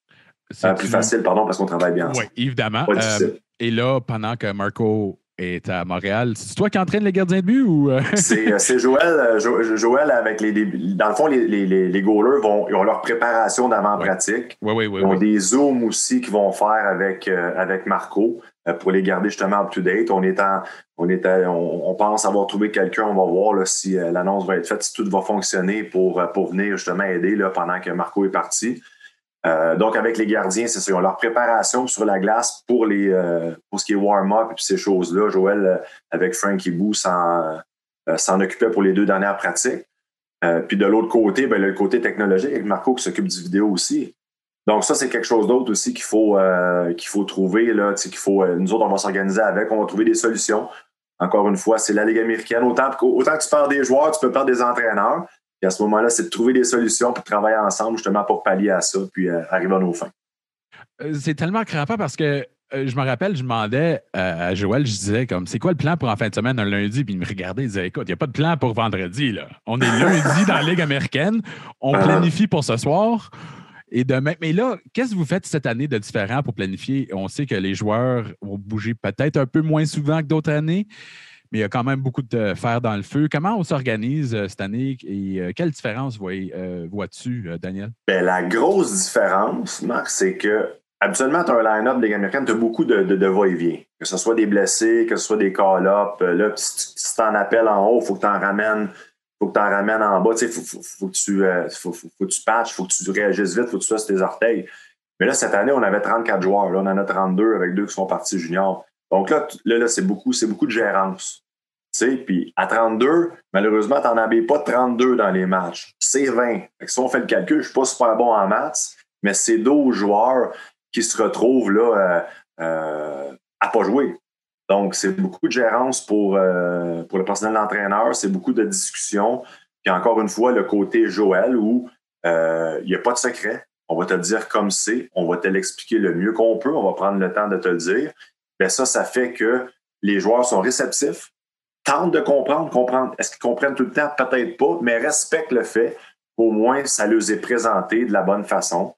Euh, plus facile, pardon, parce qu'on travaille bien Oui, ensemble. évidemment. Pas difficile. Euh, et là, pendant que Marco est à Montréal, c'est toi qui entraînes les gardiens de but ou. euh? C'est euh, c'est Joël, euh, Jo- Joël avec les, Dans le fond, les, les, goalers vont, ils ont leur préparation d'avant-pratique. Oui, oui, oui. Ils ont des zooms aussi qu'ils vont faire avec, euh, avec Marco pour les garder justement up-to-date. On, est en- on, est à- on, on pense avoir trouvé quelqu'un. On va voir là, si l'annonce va être faite, si tout va fonctionner pour, pour venir justement aider là, pendant que Marco est parti. Euh, donc, avec les gardiens, c'est ça. Ils ont leur préparation sur la glace pour, les, euh, pour ce qui est warm-up et puis ces choses-là. Joël, euh, avec Frankie Boo, s'en occupait pour les deux dernières pratiques. Puis de l'autre côté, ben, le côté technologique avec Marco qui s'occupe du vidéo aussi. Donc, ça, c'est quelque chose d'autre aussi qu'il faut, qu'il faut trouver. Là, qu'il faut, nous autres, on va s'organiser avec, on va trouver des solutions. Encore une fois, c'est la Ligue américaine. Autant, autant que tu perds des joueurs, tu peux perdre des entraîneurs. Et à ce moment-là, c'est de trouver des solutions pour travailler ensemble justement pour pallier à ça, puis euh, arriver à nos fins. Euh, C'est tellement crampant parce que euh, je me rappelle, je demandais euh, à Joël, je disais comme c'est quoi le plan pour en fin de semaine un lundi? Puis il me regardait, il disait écoute, il n'y a pas de plan pour vendredi. Là. On est lundi dans la Ligue américaine, on Ah. planifie pour ce soir. Et demain, mais là, qu'est-ce que vous faites cette année de différent pour planifier? On sait que les joueurs vont bouger peut-être un peu moins souvent que d'autres années, mais il y a quand même beaucoup de fer dans le feu. Comment on s'organise euh, cette année? Et euh, quelle différence euh, vois-tu, Daniel? Ben, la grosse différence, Marc, c'est que habituellement, tu as un line-up de Ligue américaine, tu as beaucoup de, de, de va-et-vient. Que ce soit des blessés, que ce soit des call-up. Là, si tu t'en appelles en haut, il faut que tu en ramènes. faut que tu en ramènes en bas. Il faut, faut, que tu, euh, faut, faut- que tu faut que tu réagisses vite, faut que tu fasses tes orteils. Mais là, cette année, on avait 34 joueurs. Là, on en a 32 avec deux qui sont partis juniors. Donc là, là, c'est beaucoup, c'est beaucoup de gérance. Puis à 32, malheureusement, tu n'en avais pas 32 dans les matchs. C'est 20. Fait que si on fait le calcul, je ne suis pas super bon en maths, mais c'est 12 joueurs qui se retrouvent là euh, euh, à pas jouer. Donc, c'est beaucoup de gérance pour, euh, pour le personnel d'entraîneur, c'est beaucoup de discussions. Puis encore une fois, le côté Joël où euh, il n'y a pas de secret. On va te dire comme c'est, on va te l'expliquer le mieux qu'on peut, on va prendre le temps de te le dire. Bien, ça, ça fait que les joueurs sont réceptifs, tentent de comprendre, comprendre. Est-ce qu'ils comprennent tout le temps? Peut-être pas, mais respectent le fait qu'au moins ça leur est présenté de la bonne façon.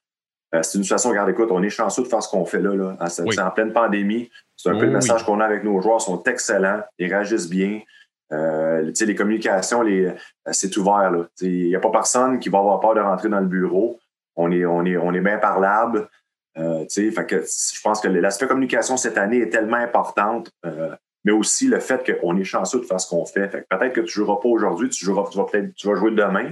Euh, c'est une situation, regarde, écoute, on est chanceux de faire ce qu'on fait là. là. C'est Oui. en pleine pandémie. C'est un peu le message oui. qu'on a avec nos joueurs. Ils sont excellents, ils réagissent bien. Euh, les communications, les, euh, c'est ouvert. Il n'y a pas personne qui va avoir peur de rentrer dans le bureau. On est, on est, on est bien parlable. Euh, fait que je pense que l'aspect communication cette année est tellement importante, euh, mais aussi le fait qu'on est chanceux de faire ce qu'on fait. Fait peut-être que tu ne joueras pas aujourd'hui, tu joueras, tu vas tu vas jouer demain.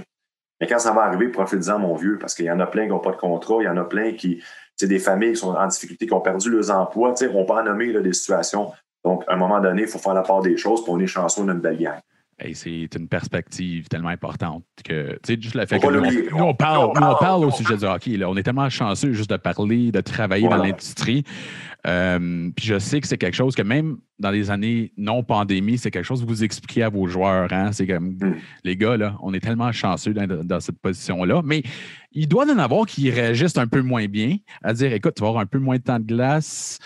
Mais quand ça va arriver, profite-en, mon vieux, parce qu'il y en a plein qui n'ont pas de contrat, il y en a plein qui, sais, des familles qui sont en difficulté, qui ont perdu leurs emplois. On peut en nommer là, des situations. Donc, à un moment donné, il faut faire la part des choses, puis on est chanceux d'une belle gang. Hey, c'est une perspective tellement importante que, tu sais, juste le fait que nous, on, nous, on parle, On nous, on parle, au sujet du hockey. là. On est tellement chanceux juste de parler, de travailler dans l'industrie. Euh, puis je sais que c'est quelque chose que même dans les années non pandémie, c'est quelque chose que vous expliquez à vos joueurs. Hein? C'est comme, Mm. les gars, là, on est tellement chanceux dans, dans cette position-là. Mais il doit y en avoir qui réagissent un peu moins bien, à dire, écoute, tu vas avoir un peu moins de temps de glace.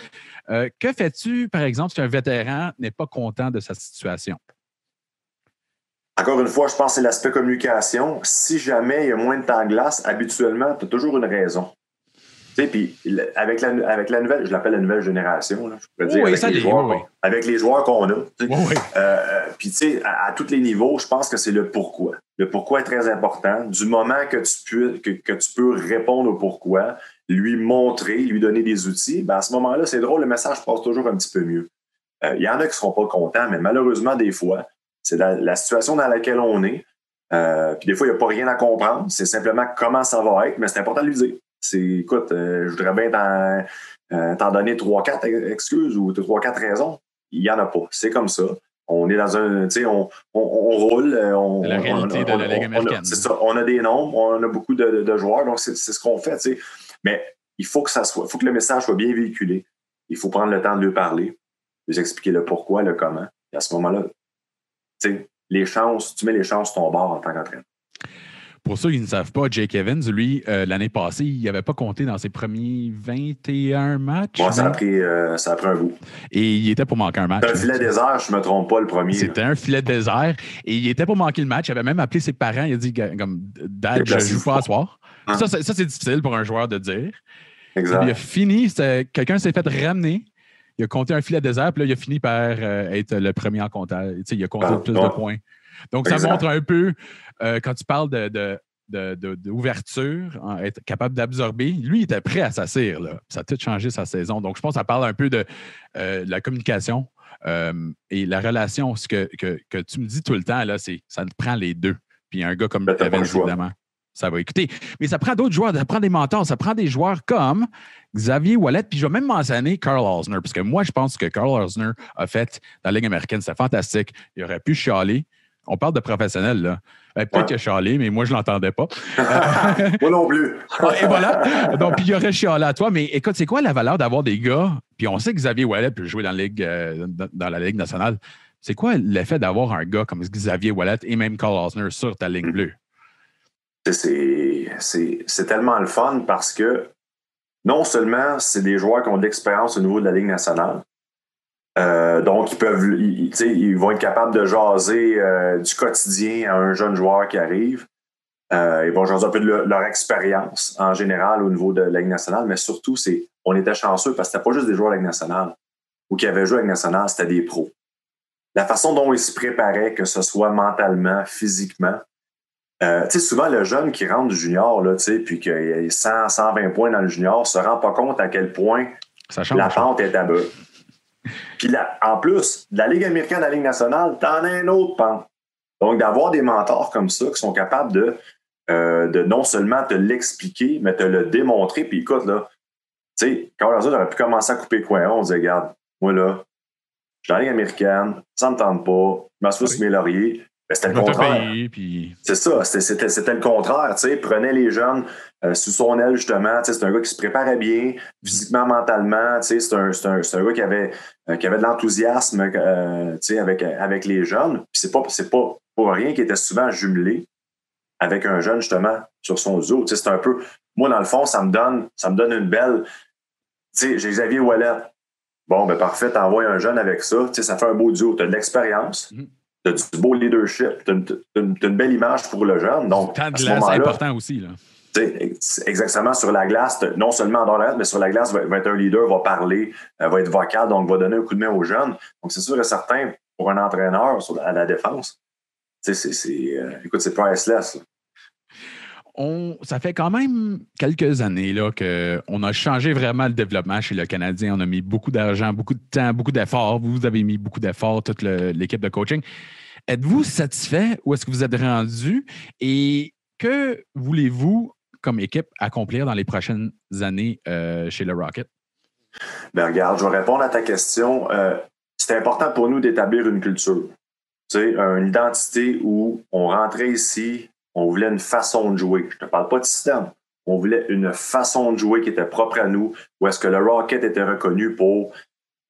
Euh, que fais-tu, par exemple, si un vétéran n'est pas content de sa situation? Encore une fois, je pense que c'est l'aspect communication. Si jamais il y a moins de temps de glace, habituellement, tu as toujours une raison. Tu sais, puis avec la, avec la nouvelle, je l'appelle la nouvelle génération, là, je pourrais dire, Oui, avec, ça les joueurs, oui, avec les joueurs qu'on a. tu sais. Oui. Euh, euh, puis, tu sais, à, à tous les niveaux, je pense que c'est le pourquoi. Le pourquoi est très important. Du moment que tu peux, que, que tu peux répondre au pourquoi, lui montrer, lui donner des outils, ben à ce moment-là, c'est drôle, le message passe toujours un petit peu mieux. Euh, Il y en a qui ne seront pas contents, mais malheureusement, des fois, c'est la, situation dans laquelle on est. Euh, puis des fois, il n'y a pas rien à comprendre. C'est simplement comment ça va être, mais c'est important de lui dire. C'est, écoute, euh, je voudrais bien t'en, euh, donner trois, quatre excuses ou trois, quatre raisons. Il n'y en a pas. C'est comme ça. On est dans un, tu sais, on, on, on roule. On, la réalité on- de la Ligue américaine. C'est ça. On a des nombres, on a beaucoup de, de- de joueurs, donc c'est, c'est ce qu'on fait, tu sais. Mais il faut que ça soit, faut que le message soit bien véhiculé. Il faut prendre le temps de lui parler, de lui expliquer le pourquoi, le comment. Et à ce moment-là, les chances, tu mets les chances sur ton bord en tant qu'entraîneur. Pour ceux qui ne savent pas, Jake Evans, lui, euh, l'année passée, il n'avait pas compté dans ses premiers 21 matchs. Bon, ça a hein? pris, euh, ça a pris un bout. Et il était pour manquer un match. C'est un filet désert, je ne me trompe pas, le premier. C'était un filet de désert. Et il était pour manquer le match. Il avait même appelé ses parents. Il a dit comme Dad, je Déplacez-vous joue pas à soir. Hein? Ça, c'est- ça, c'est difficile pour un joueur de dire. Exact. Il a fini, c'était- quelqu'un s'est fait ramener. Il a compté un filet désert, puis là, il a fini par euh, être le premier en comptage. Il a compté le plus de points. Donc, ça montre un peu, euh, quand tu parles de, de- de- de- d'ouverture, hein, être capable d'absorber, lui, il était prêt à s'assire. là. Ça a tout changé sa saison. Donc, je pense que ça parle un peu de euh, la communication et la relation. Ce que, que, que tu me dis tout le temps, là, c'est ça te prend les deux. Puis un gars comme Ben, Evans, évidemment, ça va écouter. Mais ça prend d'autres joueurs, ça prend des mentors, ça prend des joueurs comme Xavier Wallet. Puis je vais même mentionner Carl Osner, parce que moi, je pense que Carl Osner a fait dans la Ligue américaine, c'était fantastique. Il aurait pu chialer. On parle de professionnels, là. Peut-être Ouais. qu'il a chialé, mais moi, je ne l'entendais pas. Moi non plus. Et voilà. Donc, puis il y aurait chialé à toi. Mais écoute, c'est quoi la valeur d'avoir des gars? Puis on sait que Xavier Wallet peut jouer dans la Ligue, euh, dans, dans la Ligue nationale. C'est quoi l'effet d'avoir un gars comme Xavier Wallet et même Carl Osner sur ta ligne bleue? C'est- tellement le fun parce que non seulement c'est des joueurs qui ont de l'expérience au niveau de la Ligue nationale, euh, donc ils peuvent, ils, vont être capables de jaser euh, du quotidien à un jeune joueur qui arrive. Euh, ils vont jaser un peu de leur, leur expérience en général au niveau de la Ligue nationale, mais surtout, c'est on était chanceux parce que c'était pas juste des joueurs de la Ligue nationale ou qui avaient joué à la Ligue nationale, c'était des pros. La façon dont ils se préparaient, que ce soit mentalement, physiquement, euh, tu sais, souvent, le jeune qui rentre du junior, là, tu sais, puis qu'il a 100, 120 points dans le junior, se rend pas compte à quel point Ça change. la pente est à bas. Puis là, en plus, de la Ligue américaine à la Ligue nationale, t'en as un autre pente. Donc, d'avoir des mentors comme ça qui sont capables de, euh, de non seulement te l'expliquer, mais te le démontrer. Puis écoute, là, tu sais, quand on aurait pu commencer à couper le coin on disait, regarde, moi là, je suis dans la Ligue américaine, ça me tente pas, je m'assois sur mes lauriers. Ben, c'était le contraire. puis C'est ça, c'était- c'était le contraire. tu sais. Prenait les jeunes euh, sous son aile, justement. tu sais, C'est un gars qui se préparait bien, physiquement, mentalement. tu sais, C'est un, c'est un, c'est un gars qui avait, euh, qui avait de l'enthousiasme euh, tu sais, avec, avec les jeunes. Puis c'est pas, c'est pas pour rien qu'il était souvent jumelé avec un jeune, justement, sur son zoo. Tu sais, C'est un peu. Moi, dans le fond, ça me donne, ça me donne une belle. Tu sais, j'ai Xavier Wallet. Bon, ben parfait, t'envoies un jeune avec ça. Tu sais, ça fait un beau duo. Tu as de l'expérience. Mhm. Tu as du beau leadership, tu as, une, belle image pour le jeune. Donc, temps de ce glace, c'est moment-là, important aussi. Là. exactement sur la glace, non seulement dans la mais sur la glace, va, va être un leader, va parler, euh, va être vocal, donc va donner un coup de main aux jeunes. Donc, c'est sûr et certain, pour un entraîneur à la défense, c'est, c'est, euh, écoute, c'est priceless. là. On, ça fait quand même quelques années qu'on a changé vraiment le développement chez le Canadien. On a mis beaucoup d'argent, beaucoup de temps, beaucoup d'efforts. Vous avez mis beaucoup d'efforts, toute l'équipe de coaching. Êtes-vous satisfait où est-ce que vous êtes rendu? Et que voulez-vous, comme équipe, accomplir dans les prochaines années euh, chez le Rocket? Ben, regarde, je vais répondre à ta question. Euh, c'est important pour nous d'établir une culture. Une identité où on rentrait ici, on voulait une façon de jouer. Je ne te parle pas de système. On voulait une façon de jouer qui était propre à nous, où est-ce que le Rocket était reconnu pour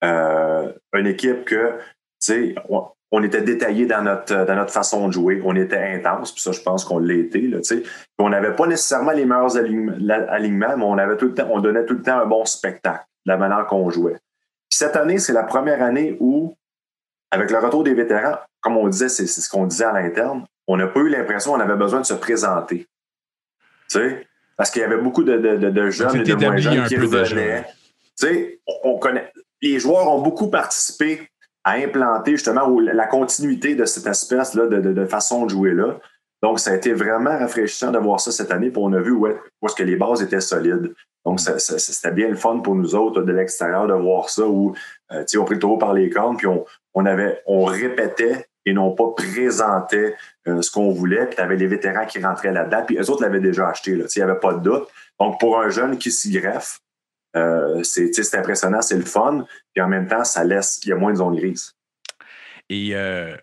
euh, une équipe que, tu sais, on, était détaillé dans notre, dans notre façon de jouer. On était intense, puis ça, je pense qu'on. Là, tu sais. On n'avait pas nécessairement les meilleurs alignements, mais on, avait tout le temps, on donnait tout le temps un bon spectacle, la manière qu'on jouait. Cette année, c'est la première année où, avec le retour des vétérans, comme on disait, c'est ce qu'on disait à l'interne, on n'a pas eu l'impression qu'on avait besoin de se présenter. Tu sais? Parce qu'il y avait beaucoup de, de- de- de jeunes et de moins jeunes un qui revenaient. Tu sais, on, on connaît. Les joueurs ont beaucoup participé à implanter justement la continuité de cette espèce-là de, de- de façon de jouer-là. Donc, ça a été vraiment rafraîchissant de voir ça cette année. Puis on a vu où, est- où est-ce que les bases étaient solides. Donc, c'était bien le fun pour nous autres de l'extérieur de voir ça où euh, tu sais, on prit le taureau par les cornes, puis on, on, avait, on répétait et non pas présentait euh, ce qu'on voulait. Puis tu avais les vétérans qui rentraient là-dedans. Puis eux autres l'avaient déjà acheté. Il n'y avait pas de doute. Donc, pour un jeune qui s'y greffe, euh, c'est impressionnant, c'est le fun. Puis en même temps, ça laisse, il y a moins de zones grises. Et euh,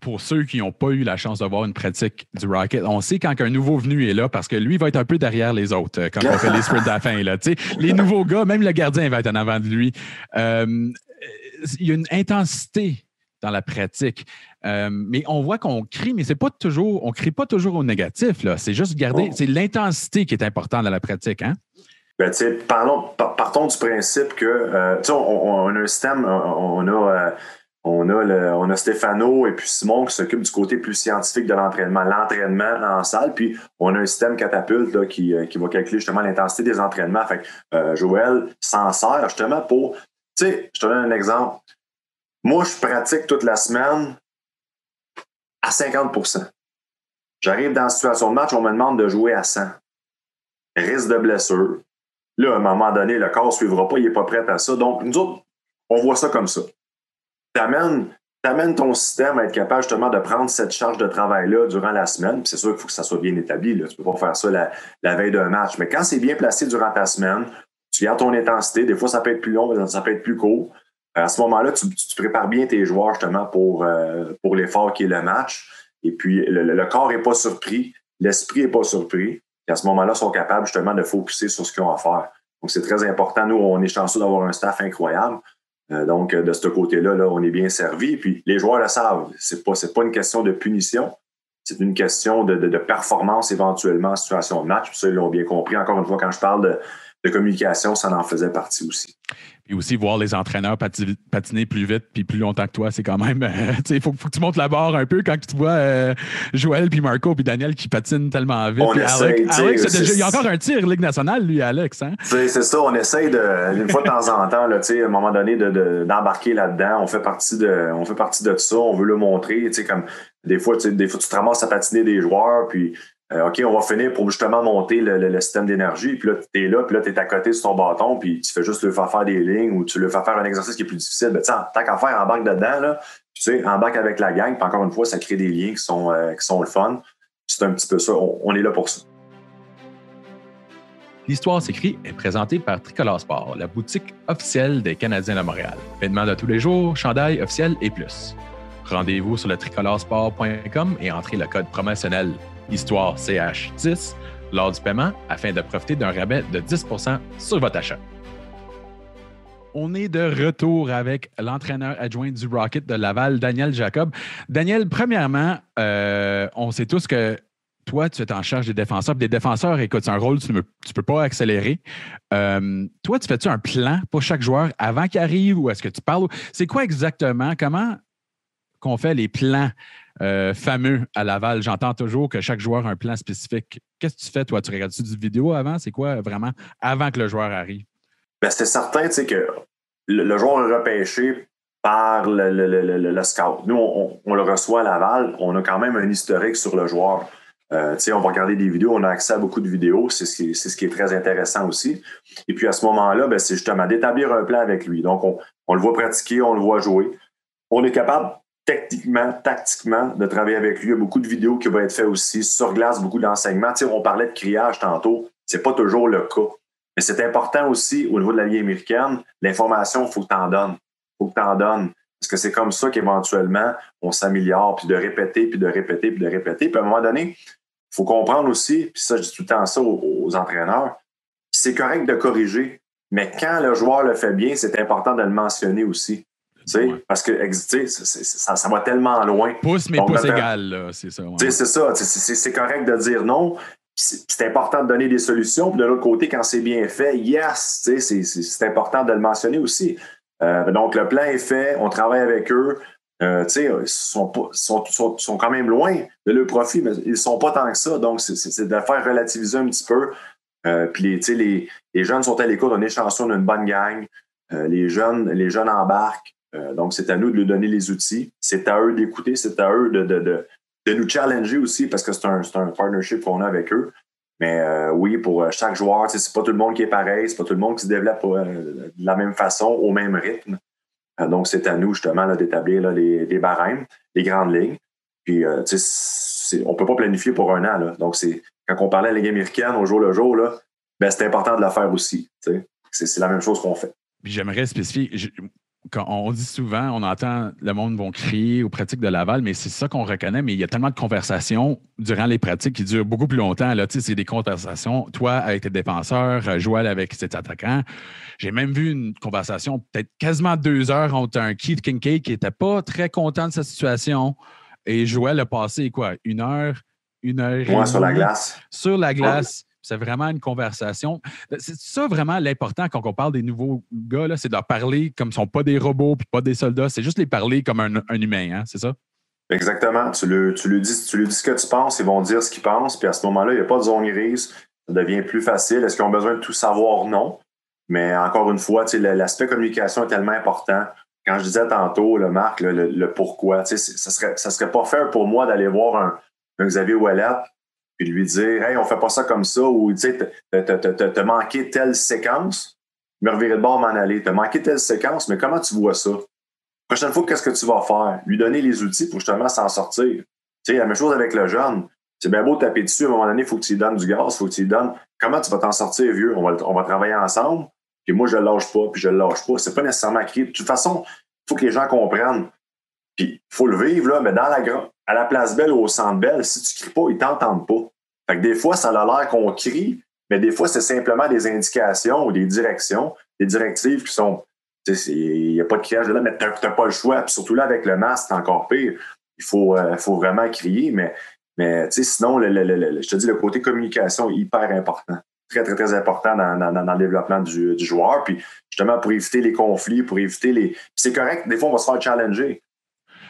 pour ceux qui n'ont pas eu la chance de voir une pratique du Rocket, on sait quand un nouveau venu est là parce que lui va être un peu derrière les autres quand on fait les sprints à la fin. Là, les nouveaux gars, même le gardien va être en avant de lui. Euh, il y a une intensité dans la pratique. Euh, mais on voit qu'on crie, mais c'est pas toujours, on crie pas toujours au négatif. Là. C'est juste garder, Oh. c'est l'intensité qui est importante dans la pratique. Hein? Ben, parlons, par- partons du principe que, euh, tu sais, on, on- a un système, on, on a, euh, On a, le, on a Stéphano et puis Simon qui s'occupent du côté plus scientifique de l'entraînement, l'entraînement en salle. Puis on a un système catapulte là, qui, euh, qui va calculer justement l'intensité des entraînements. Fait que Joël s'en sert justement pour. Tu sais, je te donne un exemple. Moi, je pratique toute la semaine à 50% J'arrive dans la situation de match, on me demande de jouer à 100. Risque de blessure. Là, à un moment donné, le corps ne suivra pas, il n'est pas prêt à ça. Donc, nous autres, on voit ça comme ça. Tu amènes, ton système à être capable justement de prendre cette charge de travail-là durant la semaine. C'est sûr qu'il faut que ça soit bien établi. Là. Tu ne peux pas faire ça la, veille d'un match. Mais quand c'est bien placé durant ta semaine, tu gardes ton intensité. Des fois, ça peut être plus long, ça peut être plus court. À ce moment-là, tu, prépares bien tes joueurs justement pour, euh, pour l'effort qui est le match. Et puis, le, corps n'est pas surpris, l'esprit n'est pas surpris. Et à ce moment-là, ils sont capables justement de focuser sur ce qu'ils ont à faire. Donc, c'est très important. Nous, on est chanceux d'avoir un staff incroyable. Euh, donc, de ce côté-là, là, on est bien servi. Puis les joueurs le savent. C'est pas, pas une question de punition. C'est une question de, de, performance éventuellement en situation de match. Puis ça, ils l'ont bien compris. Encore une fois, quand je parle de communication, ça en faisait partie aussi. Et aussi, voir les entraîneurs patiner plus vite puis plus longtemps que toi, c'est quand même. Euh, il faut, que tu montes la barre un peu quand tu vois euh, Joël, puis Marco, puis Daniel qui patinent tellement vite. On essaie, Alex, il y a encore un tir Ligue nationale, lui, Alex. Hein? C'est ça, on essaye de, une fois de temps en temps, là, à un moment donné, d'embarquer de, là-dedans. On fait partie de on fait partie de ça, on veut le montrer. Comme, des fois, des fois, tu te ramasses à patiner des joueurs, puis euh, OK, on va finir pour justement monter le, système d'énergie. Puis là, tu es là, puis là, tu es à côté sur ton bâton, puis tu fais juste le faire faire des lignes ou tu le fais faire un exercice qui est plus difficile. Ben, tant qu'à faire, embarque dedans, là, tu sais, embarque avec la gang. Puis encore une fois, ça crée des liens qui sont, euh, qui sont le fun. C'est un petit peu ça. On, est là pour ça. L'Histoire s'écrit est présentée par Tricolore Sport, la boutique officielle des Canadiens de Montréal. Vêtements de tous les jours, chandail officiel et plus. Rendez-vous sur le tricoloresport.com et entrez le code promotionnel Histoire CH10 lors du paiement afin de profiter d'un rabais de 10% sur votre achat. On est de retour avec l'entraîneur adjoint du Rocket de Laval, Daniel Jacob. Daniel, premièrement, euh, on sait tous que toi, tu es en charge des défenseurs. Des défenseurs, écoute, c'est un rôle tu ne peux pas accélérer. Euh, toi, tu fais-tu un plan pour chaque joueur avant qu'il arrive ou est-ce que tu parles? C'est quoi exactement? Comment qu'on fait les plans euh, fameux à Laval. J'entends toujours que chaque joueur a un plan spécifique. Qu'est-ce que tu fais, toi? Tu regardes-tu du vidéo avant? C'est quoi vraiment avant que le joueur arrive? Ben, c'est certain que le, joueur est repêché par le, scout. Nous, on, le reçoit à Laval. On a quand même un historique sur le joueur. Euh, on va regarder des vidéos, on a accès à beaucoup de vidéos, c'est ce, ce, qui est très intéressant aussi. Et puis à ce moment-là, ben, c'est justement d'établir un plan avec lui. Donc, on, on, le voit pratiquer, on le voit jouer. On est capable techniquement, tactiquement, de travailler avec lui. Il y a beaucoup de vidéos qui vont être faites aussi sur glace, beaucoup d'enseignements. On parlait de criage tantôt, c'est pas toujours le cas. Mais c'est important aussi au niveau de la Ligue américaine, l'information, il faut que tu en donnes. Il faut que tu en donnes. Parce que c'est comme ça qu'éventuellement, on s'améliore, puis de répéter, puis de répéter, puis de répéter. Puis à un moment donné, il faut comprendre aussi, puis ça, je dis tout le temps ça aux entraîneurs, c'est correct de corriger, mais quand le joueur le fait bien, c'est important de le mentionner aussi. Parce que ça, ça, va tellement loin. Pouce, mais pouce égal, c'est ça. C'est ça. C'est correct de dire non. C'est important de donner des solutions. Puis de l'autre côté, quand c'est bien fait, yes, c'est important de le mentionner aussi. Euh, donc, le plan est fait, on travaille avec eux. Euh, ils sont, sont, sont, quand même loin de leur profit, mais ils ne sont pas tant que ça. Donc, c'est de faire relativiser un petit peu. Euh, puis les, les, les, jeunes sont à l'écoute, on est chanceux, on a une bonne gang. les, jeunes, les jeunes embarquent. Euh, donc, c'est à nous de lui donner les outils. C'est à eux d'écouter, c'est à eux de, de, de, de, nous challenger aussi parce que c'est un, un, partnership qu'on a avec eux. Mais euh, oui, pour euh, chaque joueur, c'est pas tout le monde qui est pareil, c'est pas tout le monde qui se développe de la même façon, au même rythme. donc, c'est à nous justement d'établir les, les, barèmes, les grandes lignes. Puis, on peut pas planifier pour un an. Donc, c'est quand on parlait à la Ligue américaine au jour le jour, là, ben, c'est important de le faire aussi. C'est la même chose qu'on fait. J'aimerais spécifier, quand on dit souvent, on entend le monde vont crier aux pratiques de Laval, mais c'est ça qu'on reconnaît, mais il y a tellement de conversations durant les pratiques qui durent beaucoup plus longtemps. Là, c'est des conversations, toi avec tes défenseurs, euh, Joël avec ses attaquants. J'ai même vu une conversation peut-être quasiment deux heures entre un Keith Kincaid qui n'était pas très content de sa situation et Joël a passé quoi? Une heure, une heure et sur la glace. Sur la glace C'est vraiment une conversation. C'est ça vraiment l'important quand on parle des nouveaux gars, c'est de leur parler comme ils ne sont pas des robots puis pas des soldats. C'est juste les parler comme un, humain, hein, c'est ça? Exactement. Tu lui, tu, lui dis, ce que tu penses, ils vont dire ce qu'ils pensent, puis à ce moment-là, il n'y a pas de zone grise. Ça devient plus facile. Est-ce qu'ils ont besoin de tout savoir? Non. Mais encore une fois, l'aspect communication est tellement important. Quand je disais tantôt, le Marc, le, le, pourquoi, ça serait, serait pas faire pour moi d'aller voir un, un Xavier Ouellet puis lui dire Hey, on fait pas ça comme ça, ou tu sais, t'as manqué telle séquence, me revirer de bord m'en aller. T'as manqué telle séquence, mais comment tu vois ça? Prochaine fois, qu'est-ce que tu vas faire? Lui donner les outils pour justement s'en sortir. Tu sais, la même chose avec le jeune. C'est bien beau de taper dessus, à un moment donné, il faut que tu lui donnes du gaz, il faut que tu lui donnes. Comment tu vas t'en sortir, vieux? On va, on va travailler ensemble, puis moi, je le lâche pas, puis je le lâche pas. C'est pas nécessairement crier. De toute façon, il faut que les gens comprennent. Puis, il faut le vivre, là, mais dans la, à la place belle ou au centre belle, si tu cries pas, ils t'entendent pas. Fait des fois, ça a l'air qu'on crie, mais des fois, c'est simplement des indications ou des directions, des directives qui sont il n'y a pas de criage là, mais tu n'as pas le choix. Puis surtout là, avec le masque, c'est encore pire. Il faut, euh, faut vraiment crier, mais, mais sinon, je te dis, le côté communication est hyper important. Très, très, très important dans, le développement du, joueur. Puis justement, pour éviter les conflits, pour éviter les. c'est correct, des fois, on va se faire challenger.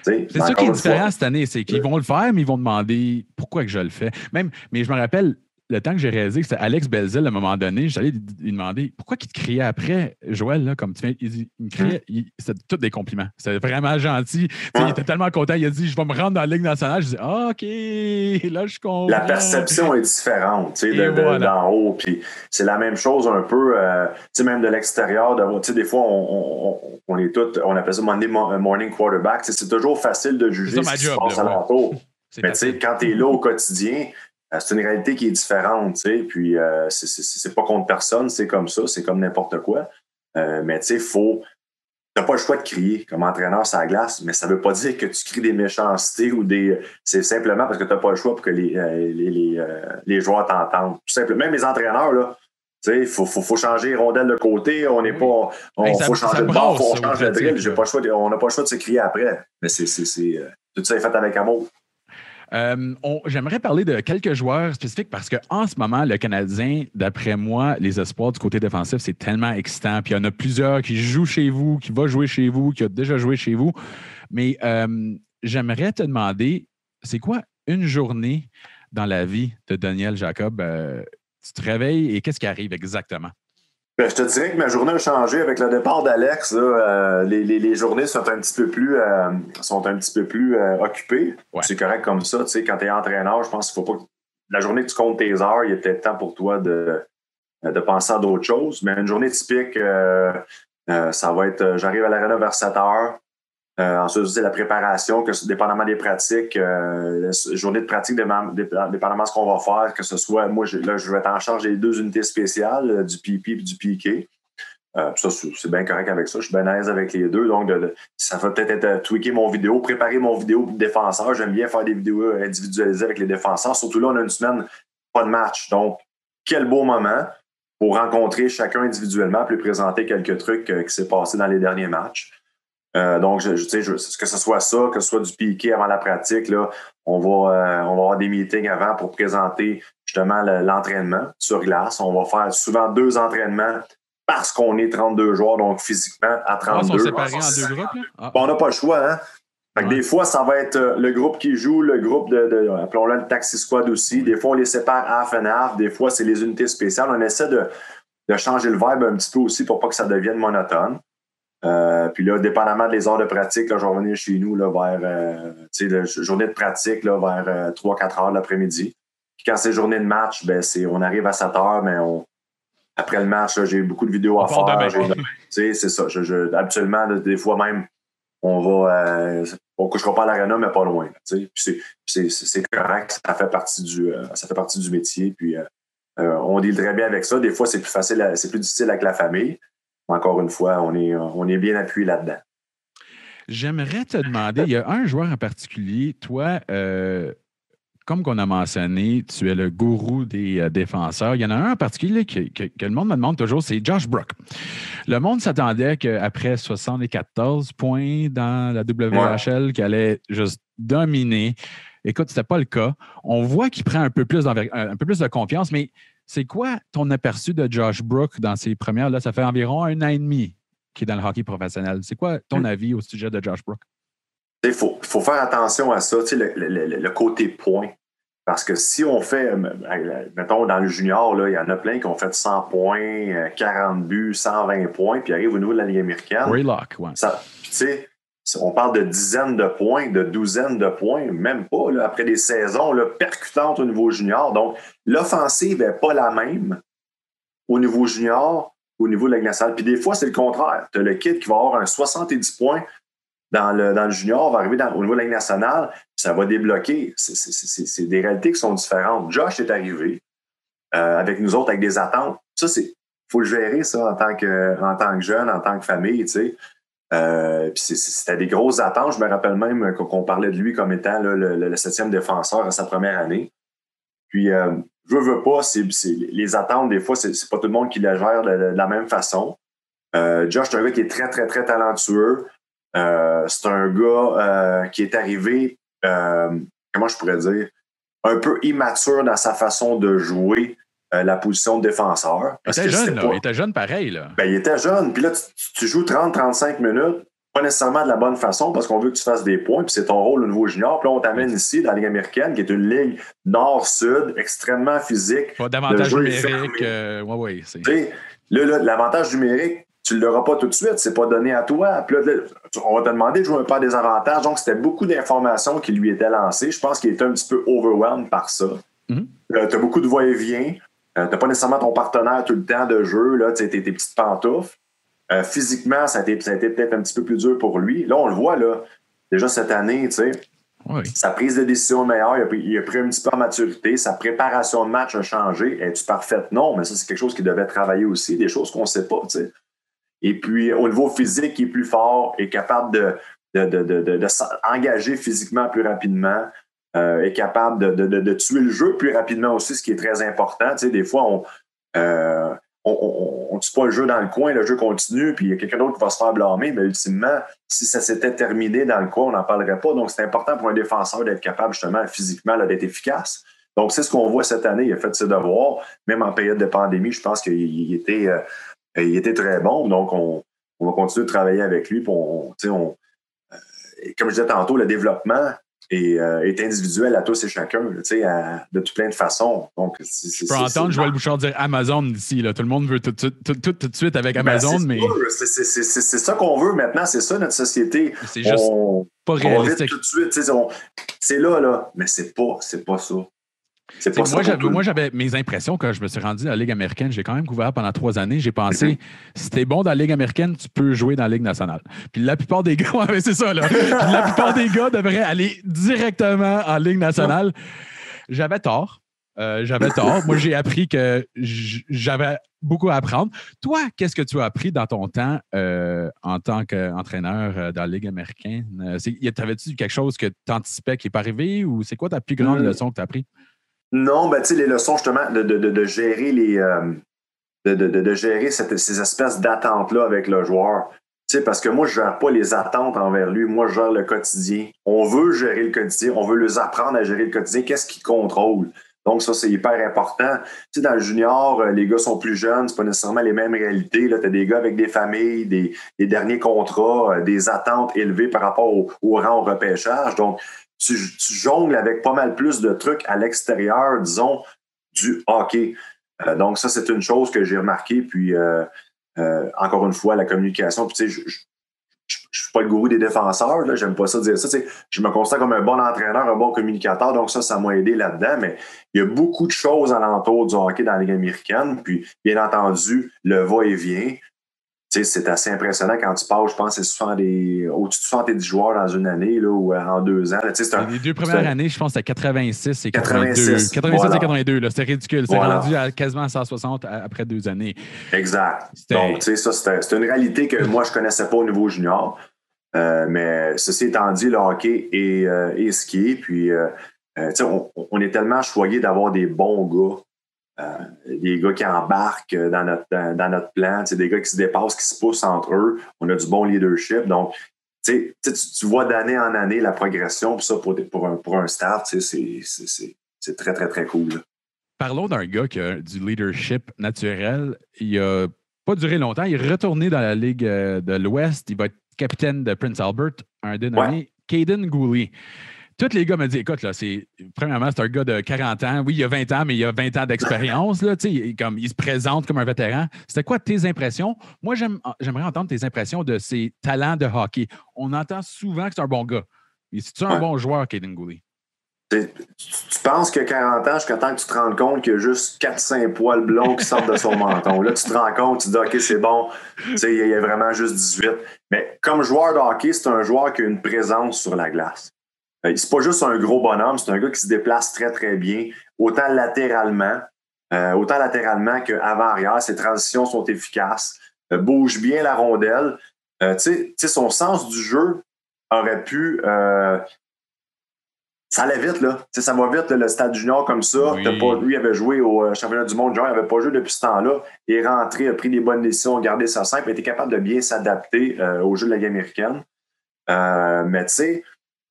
C'est ça qui est différent cette année, c'est qu'ils vont le faire, mais ils vont demander pourquoi que je le fais. Même, mais je me rappelle, le temps que j'ai réalisé que c'était Alex Belzil, à un moment donné, j'allais lui demander pourquoi il te criait après, Joël, là, comme tu viens, il, me criait, c'était tous des compliments. C'était vraiment gentil. Il était tellement content, il a dit Je vais me rendre dans la Ligue nationale. Je dis ah, OK, là, je comprends. La perception est différente, tu sais, d'en haut. Puis c'est la même chose un peu, euh, tu sais, même de l'extérieur. Tu sais, des fois, on, on, est tous, on appelle ça Monday morning quarterback. C'est toujours facile de juger ce qui se passe alentour. Mais tu sais, quand tu es là au quotidien, euh, c'est une réalité qui est différente, tu sais, puis euh, c'est pas contre personne, c'est comme ça, c'est comme n'importe quoi. Euh, mais tu sais, faut. T'as pas le choix de crier comme entraîneur sur la glace, mais ça veut pas dire que tu cries des méchancetés ou des. C'est simplement parce que t'as pas le choix pour que les, les, les, joueurs t'entendent. Tout simplement. Même les entraîneurs, là, tu sais, il faut, faut, faut, changer rondelle de côté. On n'est pas. On, faut changer de bord, faut changer de drill. Pas le choix on n'a pas le choix de se crier après. Mais c'est. Tout ça est fait avec amour. Euh, j'aimerais parler de quelques joueurs spécifiques parce qu'en ce moment, le Canadien, d'après moi, les espoirs du côté défensif, c'est tellement excitant. Puis il y en a plusieurs qui jouent chez vous, qui vont jouer chez vous, qui ont déjà joué chez vous. Mais euh, j'aimerais te demander, c'est quoi une journée dans la vie de Daniel Jacob? Euh, tu te réveilles et qu'est-ce qui arrive exactement? Ben, je te dirais que ma journée a changé avec le départ d'Alex. Euh, les, les, journées sont un petit peu plus, euh, sont un petit peu plus euh, occupées. C'est correct comme ça. Tu sais, quand tu es entraîneur, je pense qu'il faut pas La journée que tu comptes tes heures, il y a peut-être temps pour toi de, de penser à d'autres choses. Mais une journée typique, ça va être j'arrive à l'arena vers 7 heures. Euh, ensuite, c'est la préparation, que dépendamment des pratiques, euh, la journée de pratique, dépendamment de ce qu'on va faire, que ce soit, moi, je, là, je vais être en charge des deux unités spéciales, euh, du PP et du PK. Euh, ça, c'est bien correct avec ça. Je suis bien à l'aise avec les deux. Donc, ça va peut-être être tweaker mon vidéo, préparer mon vidéo de défenseur. J'aime bien faire des vidéos individualisées avec les défenseurs. Surtout là, on a une semaine, pas de match. Donc, quel beau moment pour rencontrer chacun individuellement puis présenter quelques trucs qui s'est passé dans les derniers matchs. Euh, donc, je, sais, que ce soit ça, que ce soit du piqué avant la pratique, là, on va, euh, on va avoir des meetings avant pour présenter justement l'entraînement sur glace. On va faire souvent deux entraînements parce qu'on est 32 joueurs, donc physiquement à 32. Ah, séparés en deux groupes? Ah. on n'a pas le choix, hein? Des fois, ça va être euh, le groupe qui joue, le groupe de, de appelons-le le taxi squad aussi. Des fois, on les sépare half and half. Des fois, c'est les unités spéciales. On essaie de, de changer le vibe un petit peu aussi pour pas que ça devienne monotone. Euh, puis là, dépendamment des heures de pratique, là, je vais revenir chez nous là, vers euh, la journée de pratique là, vers 3-4 euh, heures l'après-midi. Puis quand c'est journée de match, ben, c'est, on arrive à 7 heures, mais on, après le match, j'ai beaucoup de vidéos à faire. C'est ça. Je, je, habituellement, des fois même, on va. Euh, on ne couchera pas à l'arena, mais pas loin. C'est correct. Ça fait partie du, ça fait partie du métier. Puis on deal très bien avec ça. Des fois, c'est plus facile, c'est plus difficile avec la famille encore une fois, on est, on est bien appuyé là-dedans. J'aimerais te demander, il y a un joueur en particulier, toi, euh, comme qu'on a mentionné, tu es le gourou des euh, défenseurs. Il y en a un en particulier que, le monde me demande toujours, c'est Josh Brook. Le monde s'attendait qu'après 74 points dans la WHL, qu'il allait juste dominer. Écoute, ce n'était pas le cas. On voit qu'il prend un peu plus, un peu plus de confiance, mais C'est quoi ton aperçu de Josh Brook dans ses premières? Là, ça fait environ un an et demi qu'il est dans le hockey professionnel. C'est quoi ton avis au sujet de Josh Brook? Il faut, faut faire attention à ça, tu sais, le, le- le- le côté point. Parce que si on fait, euh, mettons, dans le junior, là, il y en a plein qui ont fait 100 points, euh, 40 buts, 120 points, puis arrivent au niveau de la Ligue américaine. Raylock, ouais. Ça, tu sais, on parle de dizaines de points, de douzaines de points, même pas, après des saisons percutantes au niveau junior. Donc, l'offensive n'est pas la même au niveau junior, au niveau de la. Puis des fois, c'est le contraire. Tu as le kid qui va avoir un 70 points dans le, dans le junior, va arriver au niveau de nationale, ça va débloquer. C'est des réalités qui sont différentes. Josh est arrivé euh, avec nous autres, avec des attentes. Ça, c'est faut le gérer, ça, en tant que, en tant que jeune, en tant que famille, tu sais. Euh, c'était des grosses attentes. Je me rappelle même qu'on parlait de lui comme étant là, le, septième défenseur à sa première année. Puis, euh, je veux, pas, c'est- les attentes, des fois, c'est, c'est pas tout le monde qui les gère de, de la même façon. Euh, Josh, c'est un gars qui est très, très, très talentueux. Euh, c'est un gars euh, qui est arrivé, euh, comment je pourrais dire, un peu immature dans sa façon de jouer euh, la position de défenseur. Il était jeune, c'est là. pas- Il était jeune pareil, là. ben, il était jeune. Puis là, tu, tu joues 30-35 minutes, pas nécessairement de la bonne façon parce qu'on veut que tu fasses des points, puis c'est ton rôle au niveau junior. Puis là, on t'amène ici dans la Ligue américaine, qui est une ligue nord-sud, extrêmement physique. Pas d'avantage numérique. euh, ouais, ouais. là, là, l'avantage numérique, tu ne l'auras pas tout de suite, c'est pas donné à toi. Puis là, on va te demander de jouer un pas des avantages. Donc, c'était beaucoup d'informations qui lui étaient lancées. Je pense qu'il était un petit peu overwhelmed par ça. Mhm. tu as beaucoup de va-et-vient. Euh, tu n'as pas nécessairement ton partenaire tout le temps de jeu, là, tes tes petites pantoufles. Euh, physiquement, ça a été, peut-être un petit peu plus dur pour lui. Là, on le voit, là, déjà cette année, tu sais, sa prise de décision est meilleure, il a, pris, il a pris un petit peu en maturité, sa préparation de match a changé. Es-tu parfaite? Non, mais ça, c'est quelque chose qui devait travailler aussi, des choses qu'on ne sait pas, tu sais. Et puis, au niveau physique, il est plus fort, est capable de, de, de, de- de s'engager physiquement plus rapidement, euh, est capable de, de, de- tuer le jeu plus rapidement aussi, ce qui est très important. Tu sais, des fois, on euh, ne tue pas le jeu dans le coin, le jeu continue, puis il y a quelqu'un d'autre qui va se faire blâmer, mais ultimement, si ça s'était terminé dans le coin, on n'en parlerait pas. Donc, c'est important pour un défenseur d'être capable, justement, physiquement, d'être efficace. Donc, c'est ce qu'on voit cette année. Il a fait ses devoirs. Même en période de pandémie, je pense qu'il il était, euh, était très bon. Donc, on, on va continuer de travailler avec lui. On, comme je disais tantôt, le développement est, euh, est individuel à tous et chacun, là, à- de tout plein de façons. Donc, c'est- Je peux entendre Joël Bouchard dire Amazon ici. Là. Tout le monde veut tout, tout, tout, tout, tout de suite avec Ben, Amazon, c'est mais c'est- ça qu'on veut maintenant, c'est ça notre société. c'est juste on, pas on vite réalistique. tout de suite, on- c'est là, là, mais c'est pas, c'est pas ça. C'est moi, j'avais, moi, mes impressions quand je me suis rendu dans la Ligue américaine. J'ai quand même couvert pendant trois années. J'ai pensé, si t'es bon dans la Ligue américaine, tu peux jouer dans la Ligue nationale. Puis la plupart des gars, ouais, c'est ça, là. La plupart des gars devraient aller directement en Ligue nationale. J'avais tort. Euh, j'avais tort. Moi, j'ai appris que j'avais beaucoup à apprendre. Toi, qu'est-ce que tu as appris dans ton temps euh, en tant qu'entraîneur euh, dans la Ligue américaine? T'avais-tu quelque chose que tu anticipais qui n'est pas arrivé ou c'est quoi ta plus grande leçon que tu as appris? Non, ben, tu sais, les leçons, justement, de, de, de, gérer les. euh, de, gérer ces espèces d'attentes-là avec le joueur. Tu parce que moi, je ne gère pas les attentes envers lui. Moi, je gère le quotidien. On veut gérer le quotidien. On veut les apprendre à gérer le quotidien. Qu'est-ce qu'ils contrôlent? Donc, ça, c'est hyper important. Tu dans le junior, euh, les gars sont plus jeunes, c'est pas nécessairement les mêmes réalités. Tu as des gars avec des familles, des, des derniers contrats, euh, des attentes élevées par rapport au, au rang au repêchage. Donc, tu, jongles avec pas mal plus de trucs à l'extérieur, disons, du hockey. Euh, donc, ça, c'est une chose que j'ai remarqué. Puis, euh, euh, encore une fois, la communication. Puis, tu sais, je, je, suis pas le gourou des défenseurs, là, j'aime pas ça dire ça. tu sais, Je me considère comme un bon entraîneur, un bon communicateur, donc ça, ça m'a aidé là-dedans. Mais il y a beaucoup de choses alentour du hockey dans la Ligue américaine. Puis, bien entendu, le va-et-vient. C'est assez impressionnant quand tu passes, je pense, c'est 70 au-dessus de 70 joueurs dans une année là, ou euh, en deux ans. là. C'est un- Les deux c'est premières années, je pense, c'était 86 et 82. 86, 86 voilà. et 82, là, c'était ridicule. C'est Voilà. rendu à quasiment 160 à- après deux années. Exact. Donc, tu sais, ça, c'était une réalité que moi, je connaissais pas au niveau junior. Euh, mais ceci étant dit, le hockey est, euh, est est. Puis, euh, euh, tu sais, on, on est tellement choyé d'avoir des bons gars, euh, des gars qui embarquent dans notre, dans, dans notre plan, des gars qui se dépassent, qui se poussent entre eux. On a du bon leadership. Donc, tu vois d'année en année la progression. Puis ça, pour, un, pour un staff, c'est- très, très, très cool. là. Parlons d'un gars qui a du leadership naturel. Il a pas duré longtemps. Il est retourné dans la Ligue euh, de l'Ouest. Il va être capitaine de Prince Albert, un dénommé Caden Gooley. Tous les gars me disent écoute, là, c'est, premièrement, c'est un gars de 40 ans. Oui, il a 20 ans, mais il a 20 ans d'expérience. Là, il, comme, il se présente comme un vétéran. C'était quoi tes impressions? Moi, j'aime, j'aimerais entendre tes impressions de ses talents de hockey. On entend souvent que c'est un bon gars. Mais c'est-tu un Ouais. bon joueur, Caden Gooley? Tu, tu penses que 40 ans, jusqu'à temps que tu te rendes compte qu'il y a juste 4-5 poils blonds qui sortent de son menton. Là, tu te rends compte, tu te dis, OK, c'est bon. Tu sais, il y a vraiment juste 18. Mais comme joueur de hockey, c'est un joueur qui a une présence sur la glace. Euh, C'est pas juste un gros bonhomme, c'est un gars qui se déplace très, très bien, autant latéralement, euh, autant latéralement qu'avant-arrière. Ses transitions sont efficaces, euh, bouge bien la rondelle. Euh, son sens du jeu aurait pu. ça allait vite, là. Ça va vite, là, le stade junior comme ça. Oui. T'as Pas, lui, avait joué au championnat du monde, genre, il n'avait pas joué depuis ce temps-là. Il est rentré, a pris des bonnes décisions, a gardé ça simple, était capable de bien s'adapter au jeu de la Ligue américaine. Mais tu sais,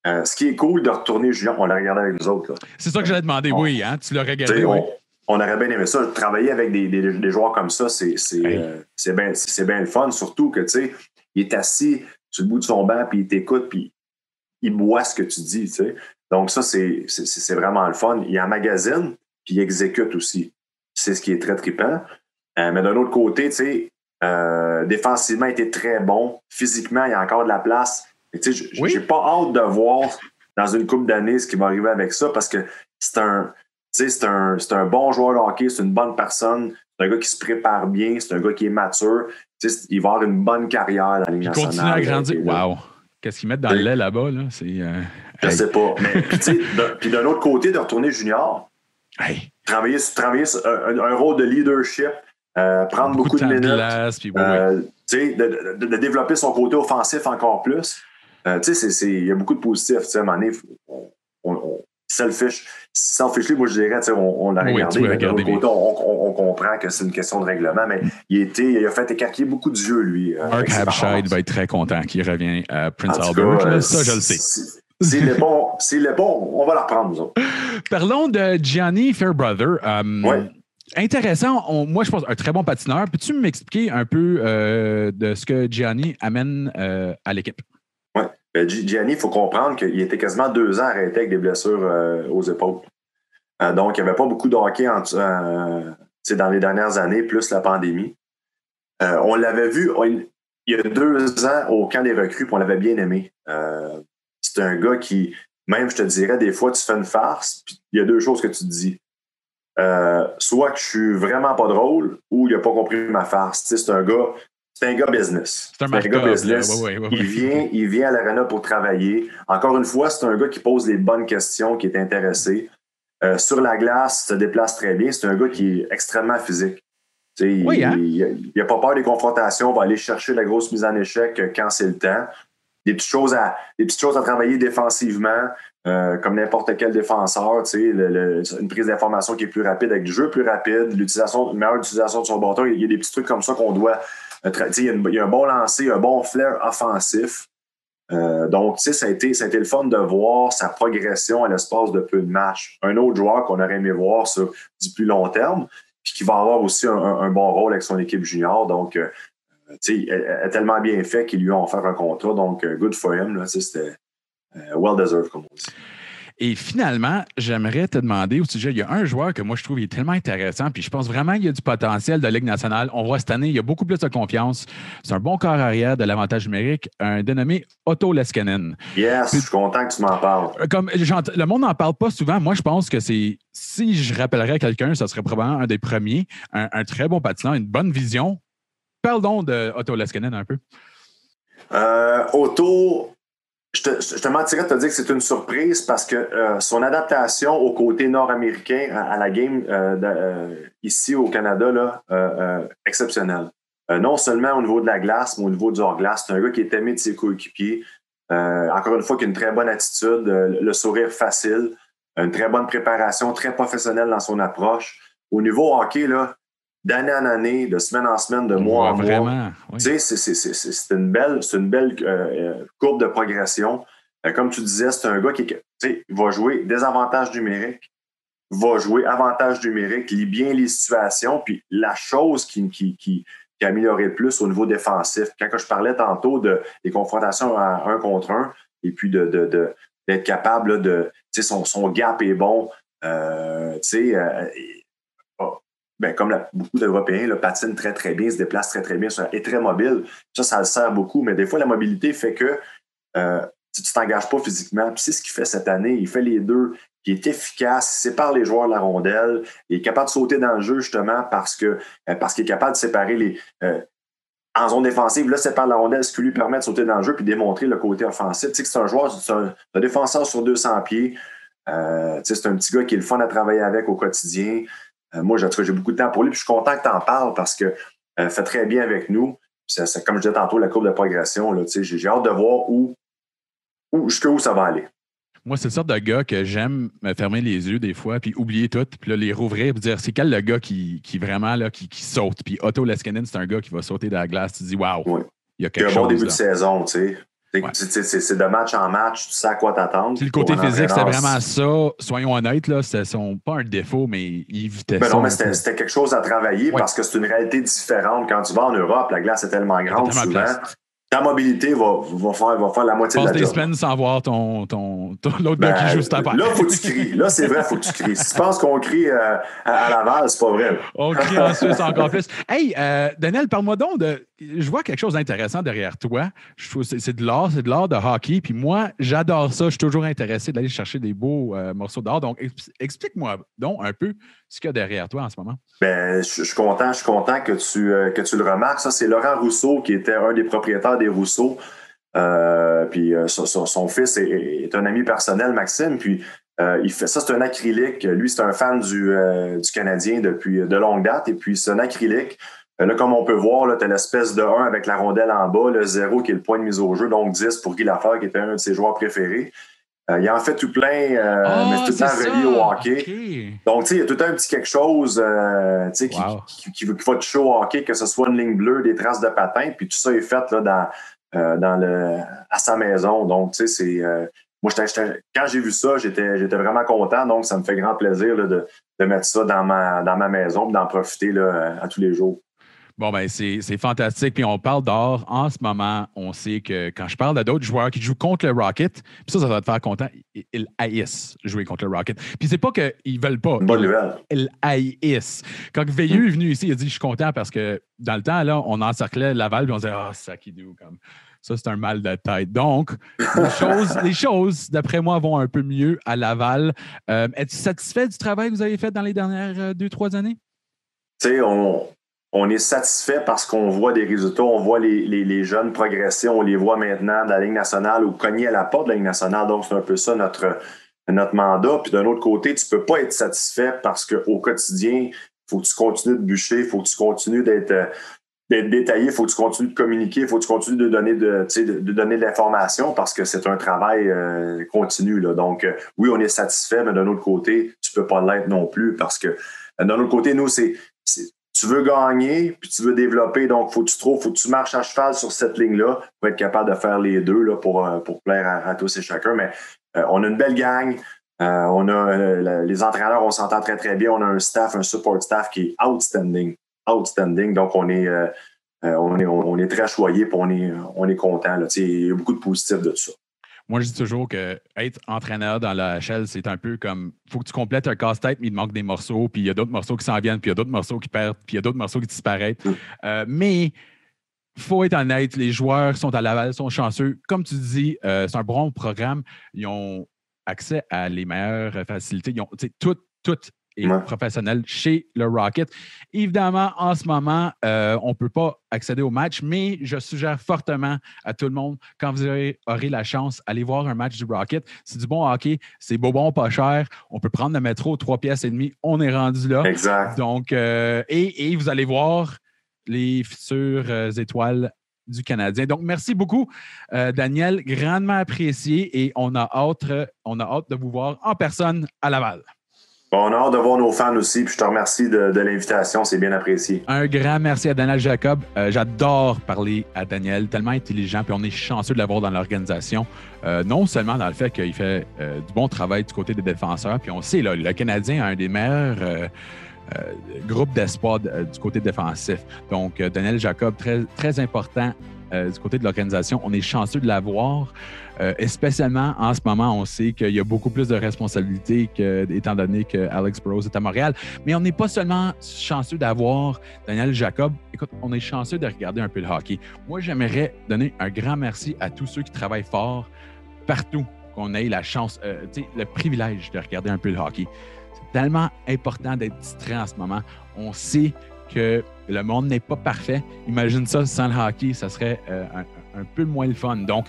euh, ce qui est cool de retourner junior, on l'a regardé avec nous autres. C'est ça que j'allais demander. On- Oui, hein? Tu l'as regardé. oui. on, on aurait bien aimé ça. Travailler avec des, des- des joueurs comme ça, c'est c'est, Hey. euh, c'est bien le fun. Surtout que, tu sais, il est assis sur le bout de son banc, puis il t'écoute, puis il boit ce que tu dis, tu sais. Donc ça, c'est vraiment le fun. Il emmagasine, puis il exécute aussi. C'est ce qui est très trippant. Euh, mais d'un autre côté, tu sais, euh, défensivement, il était très bon. Physiquement, il y a encore de la place. Et tu sais, j- Oui. j'ai pas hâte de voir dans une coupe d'années ce qui va arriver avec ça parce que c'est un, c'est un, c'est un bon joueur de hockey, c'est une bonne personne, c'est un gars qui se prépare bien, c'est un gars qui est mature. Il va avoir une bonne carrière dans la Ligue Il continue à grandir. Là, Wow! Qu'est-ce qu'ils mettent dans le lait là-bas? Là? C'est. euh, Je hey. sais pas. Mais puis, d'un- puis d'un autre côté, de retourner junior, Hey, travailler, travailler un, un rôle de leadership, euh, prendre beaucoup, de minutes. glace, puis. Euh, de développer son côté offensif encore plus. Euh, tu sais, c'est- c'est- il y a beaucoup de positifs. Tu sais, à un moment donné, on, on- on- selfish, moi, je dirais, on, on l'a Oui, regardé. mais côté, on, on- comprend que c'est une question de règlement, mais il, était, il a fait écarquiller beaucoup de yeux, lui. euh, Mark ses Habscheid va être très content qu'il revienne à Prince Albert. cas, euh, ça, je le sais. si- S'il est bon, s'il est bon, on va le reprendre, nous autres. Parlons de Gianni Fairbrother. Euh, Ouais. Intéressant. On- moi, je pense un très bon patineur. Peux-tu m'expliquer un peu euh, de ce que Gianni amène euh, à l'équipe? Gi- Gianni, il faut comprendre qu'il était quasiment deux ans arrêté avec des blessures euh, aux épaules. Euh, donc, il n'y avait pas beaucoup de euh, dans les dernières années, plus la pandémie. Euh, on l'avait vu il y a deux ans au camp des recrues, puis on l'avait bien aimé. Euh, c'est un gars qui, même je te dirais, des fois, tu fais une farce, puis il y a deux choses que tu te dis. Euh, soit que je suis vraiment pas drôle ou il n'a pas compris ma farce. C'est un gars, c'est un gars business. C'est un gars marque-up, là. business. Ouais, ouais, ouais, Il vient, il vient à l'arena pour travailler. Encore une fois, c'est un gars qui pose les bonnes questions, qui est intéressé. Euh, sur la glace, se déplace très bien. C'est un gars qui est extrêmement physique. Oui, hein? Il n'a pas peur des confrontations, va aller chercher la grosse mise en échec euh, quand c'est le temps. Des petites choses à, des petites choses à travailler défensivement, euh, comme n'importe quel défenseur. Le- le- une prise d'information qui est plus rapide avec du jeu plus rapide, l'utilisation, une meilleure utilisation de son bâton. Il y a des petits trucs comme ça qu'on doit. Il, y a il un bon lancer, un bon flair offensif. Euh, donc, ça a, été, ça a été le fun de voir sa progression à l'espace de peu de matchs. Un autre joueur qu'on aurait aimé voir sur du plus long terme, puis qui va avoir aussi un, bon rôle avec son équipe junior. Donc, euh, elle a tellement bien fait qu'ils lui ont offert un contrat. Donc, euh, good for him. C'était euh, well deserved, comme on dit. Et finalement, j'aimerais te demander au sujet, il y a un joueur que moi je trouve il est tellement intéressant, puis je pense vraiment qu'il y a du potentiel de Ligue nationale. On voit cette année, il y a beaucoup plus de confiance. C'est un bon corps arrière de l'avantage numérique, un dénommé Otto Leskinen. Yes, je suis content que tu m'en parles. Euh, Comme j'ent- le monde n'en parle pas souvent, moi je pense que c'est si je rappellerais quelqu'un, ce serait probablement un des premiers, un, un très bon patineur, une bonne vision. Parle donc de Otto Leskinen un peu. Euh, Otto, je te, je te mentirais de te dire que c'est une surprise parce que euh, son adaptation au côté nord-américain à, la game euh, euh, ici au Canada, là, exceptionnel. Euh, non seulement au niveau de la glace, mais au niveau du hors-glace. C'est un gars qui est aimé de ses coéquipiers. Encore une fois, qui a une très bonne attitude, le sourire facile, une très bonne préparation, très professionnelle dans son approche. Au niveau hockey, là, d'année en année, de semaine en semaine, de mois en mois, vraiment. oui. tu sais, c'est- c'est- c'est- c'est c'est une belle, c'est une belle euh, euh, courbe de progression. Euh, comme tu disais, c'est un gars qui va jouer des avantages numériques. va jouer avantage numérique, lit bien les situations, puis la chose qui, qui, qui, qui a amélioré le plus au niveau défensif. Quand je parlais tantôt de, des confrontations à un contre un, et puis de, de, d'être capable là, de, tu sais, son, son gap est bon, euh, tu sais, ben, comme beaucoup d'Européens le patinent très, très bien, se déplacent très, très bien, est très mobile. Ça, ça le sert beaucoup, mais des fois, la mobilité fait que euh, tu ne t'engages pas physiquement. Puis c'est ce qu'il fait cette année. Il fait les deux. Il est efficace, il sépare les joueurs de la rondelle. Il est capable de sauter dans le jeu justement parce euh, qu'il est capable de séparer les. Euh, en zone défensive, là, sépare la rondelle, ce qui lui permet de sauter dans le jeu puis démontrer le côté offensif. Tu sais que c'est un joueur, c'est un, défenseur sur 200 pieds. Euh, c'est un petit gars qui est le fun à travailler avec au quotidien. Moi, j'ai beaucoup de temps pour lui. Puis je suis content que tu en parles parce que fait très bien avec nous. C'est comme je disais tantôt, la courbe de progression. J'ai hâte de voir où jusqu'où ça va aller. Moi, c'est le sorte de gars que j'aime me fermer les yeux des fois, puis oublier tout, puis là, les rouvrir, puis dire c'est quel le gars qui, qui vraiment là, qui, qui saute? Puis Otto Leskinen, c'est un gars qui va sauter de la glace. Tu dis, waouh, il y a quelque chose. un bon début de saison, tu sais. C'est de match en match, tu sais à quoi t'attendre. Le côté physique, c'était vraiment ça. Soyons honnêtes, là, c'était pas un défaut, mais il ben ça. Non, mais c'était quelque chose à travailler parce que c'est une réalité différente. Quand tu vas en Europe, la glace est tellement grande souvent ta mobilité va, va, faire, va faire la moitié de la des semaines sans voir ton, ton, l'autre gars qui ben, joue Là, il faut que tu cries. Là, c'est vrai, il faut que tu cries. Si tu penses qu'on crie euh, à, Laval, c'est pas vrai. On crie en Suisse encore plus. Hey, euh, Daniel, parle-moi donc de. Je vois quelque chose d'intéressant derrière toi. Je c'est de l'art, c'est de l'art de hockey. Puis moi, j'adore ça. Je suis toujours intéressé d'aller chercher des beaux euh, morceaux d'art. Donc, explique-moi donc un peu ce qu'il y a derrière toi en ce moment. Ben, je, suis content, je suis content que tu, que tu le remarques. Ça, c'est Laurent Rousseau qui était un des propriétaires des Rousseau. Euh, puis euh, son, fils est, un ami personnel, Maxime. Puis euh, ça, c'est un acrylique. Lui, c'est un fan du, du, Canadien depuis de longue date. Et puis c'est un acrylique. Comme on peut voir, tu as l'espèce de 1 avec la rondelle en bas, le 0 qui est le point de mise au jeu, donc 10 pour Guy Lafleur, qui était un de ses joueurs préférés. Il en fait tout plein, ah, mais tout le temps relié au hockey. Donc, tu sais, il y a tout un petit quelque chose qui, qui, qui, va toucher au hockey, que ce soit une ligne bleue, des traces de patins, puis tout ça est fait là, dans, euh, dans le, à sa maison. Donc, tu sais, c'est. Euh, moi, quand j'ai vu ça, j'étais, j'étais vraiment content. Donc, ça me fait grand plaisir de, de, mettre ça dans ma, dans ma maison et d'en profiter là, à tous les jours. Bon, ben c'est fantastique. Puis on parle d'or en ce moment. On sait que quand je parle à d'autres joueurs qui jouent contre le Rocket, puis ça, ça va te faire content, ils haïssent jouer contre le Rocket. Puis c'est pas qu'ils veulent pas. Bonne nouvelle. Ils haïssent. Quand Veilleux est venu ici, il a dit Je suis content parce que dans le temps, là, on encerclait Laval, puis on disait Ah, oh, ça qui comme. Ça, c'est un mal de tête. Donc, les choses, les choses d'après moi, vont un peu mieux à Laval. Euh, Es-tu satisfait du travail que vous avez fait dans les dernières euh, deux, trois années? Tu sais, on, on est satisfait parce qu'on voit des résultats, on voit les, jeunes progresser, on les voit maintenant dans la Ligue nationale ou cogner à la porte de la Ligue nationale. Donc, c'est un peu ça notre, notre mandat. Puis d'un autre côté, tu ne peux pas être satisfait parce qu'au quotidien, il faut que tu continues de bûcher, il faut que tu continues d'être détaillé, il faut que tu continues de communiquer, il faut que tu continues de donner de, de, donner de l'information parce que c'est un travail euh, continu. Là. Donc, euh, oui, on est satisfait, mais d'un autre côté, tu ne peux pas l'être non plus parce que euh, d'un autre côté, nous, c'est tu veux gagner, puis tu veux développer, donc faut que tu trouves, faut que tu marches à cheval sur cette ligne-là pour être capable de faire les deux là, pour, euh, pour plaire à, tous et chacun. Mais euh, on a une belle gang. Euh, on a les entraîneurs, on s'entend très, très bien. On a un staff, un support staff qui est outstanding. Outstanding. Donc, on est, on est, on est très choyé et on est, on est content. Il y a beaucoup de positifs de tout ça. Moi, je dis toujours que être entraîneur dans la HL, c'est un peu comme faut que tu complètes un casse-tête, mais il te manque des morceaux, puis il y a d'autres morceaux qui s'en viennent, puis il y a d'autres morceaux qui perdent, puis il y a d'autres morceaux qui disparaissent. Mm. Euh, mais il faut être honnête, les joueurs sont à Laval, sont chanceux. Comme tu dis, euh, c'est un bon programme. Ils ont accès à les meilleures facilités. Ils ont tout, tout et professionnel chez le Rocket. Évidemment, en ce moment, euh, on ne peut pas accéder au match, mais je suggère fortement à tout le monde, quand vous aurez, la chance, aller voir un match du Rocket. C'est du bon hockey, c'est beau, bon, pas cher. On peut prendre le métro, trois pièces et demie. On est rendu là. Exact. Donc, euh, et, vous allez voir les futures euh, étoiles du Canadien. Donc, merci beaucoup, Daniel. Grandement apprécié et on a hâte, on a hâte de vous voir en personne à Laval. On a hâte de voir nos fans aussi, puis je te remercie de, l'invitation, c'est bien apprécié. Un grand merci à Daniel Jacob. Euh, J'adore parler à Daniel, tellement intelligent, puis on est chanceux de l'avoir dans l'organisation. Euh, non seulement dans le fait qu'il fait euh, du bon travail du côté des défenseurs, puis on sait, là, le Canadien a un des meilleurs groupes d'espoir de- du côté défensif. Donc, Daniel Jacob, très, très important du côté de l'organisation. On est chanceux de l'avoir. Euh, spécialement en ce moment, on sait qu'il y a beaucoup plus de responsabilités que, étant donné que Alex Burrows est à Montréal. Mais on n'est pas seulement chanceux d'avoir Daniel Jacob. Écoute, on est chanceux de regarder un peu le hockey. Moi, j'aimerais donner un grand merci à tous ceux qui travaillent fort partout, qu'on ait la chance, euh, le privilège de regarder un peu le hockey. C'est tellement important d'être distrait en ce moment. On sait que le monde n'est pas parfait. Imagine ça sans le hockey, ça serait euh, un, un peu moins le fun. Donc,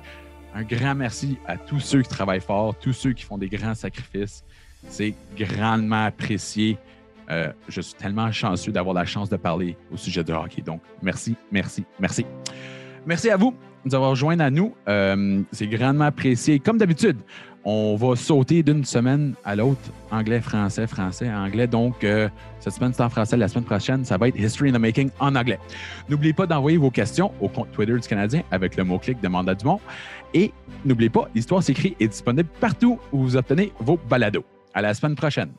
un grand merci à tous ceux qui travaillent fort, tous ceux qui font des grands sacrifices. C'est grandement apprécié. Euh, je suis tellement chanceux d'avoir la chance de parler au sujet du hockey. Donc, merci, merci, merci. Merci à vous de nous à nous. Euh, c'est grandement apprécié. Comme d'habitude, on va sauter d'une semaine à l'autre, anglais, français, français, anglais. Donc, euh, cette semaine, c'est en français. La semaine prochaine, ça va être History in the Making en anglais. N'oubliez pas d'envoyer vos questions au compte Twitter du Canadien avec le mot-clic de Mandat du Monde. Et n'oubliez pas, l'histoire s'écrit est disponible partout où vous obtenez vos balados. À la semaine prochaine.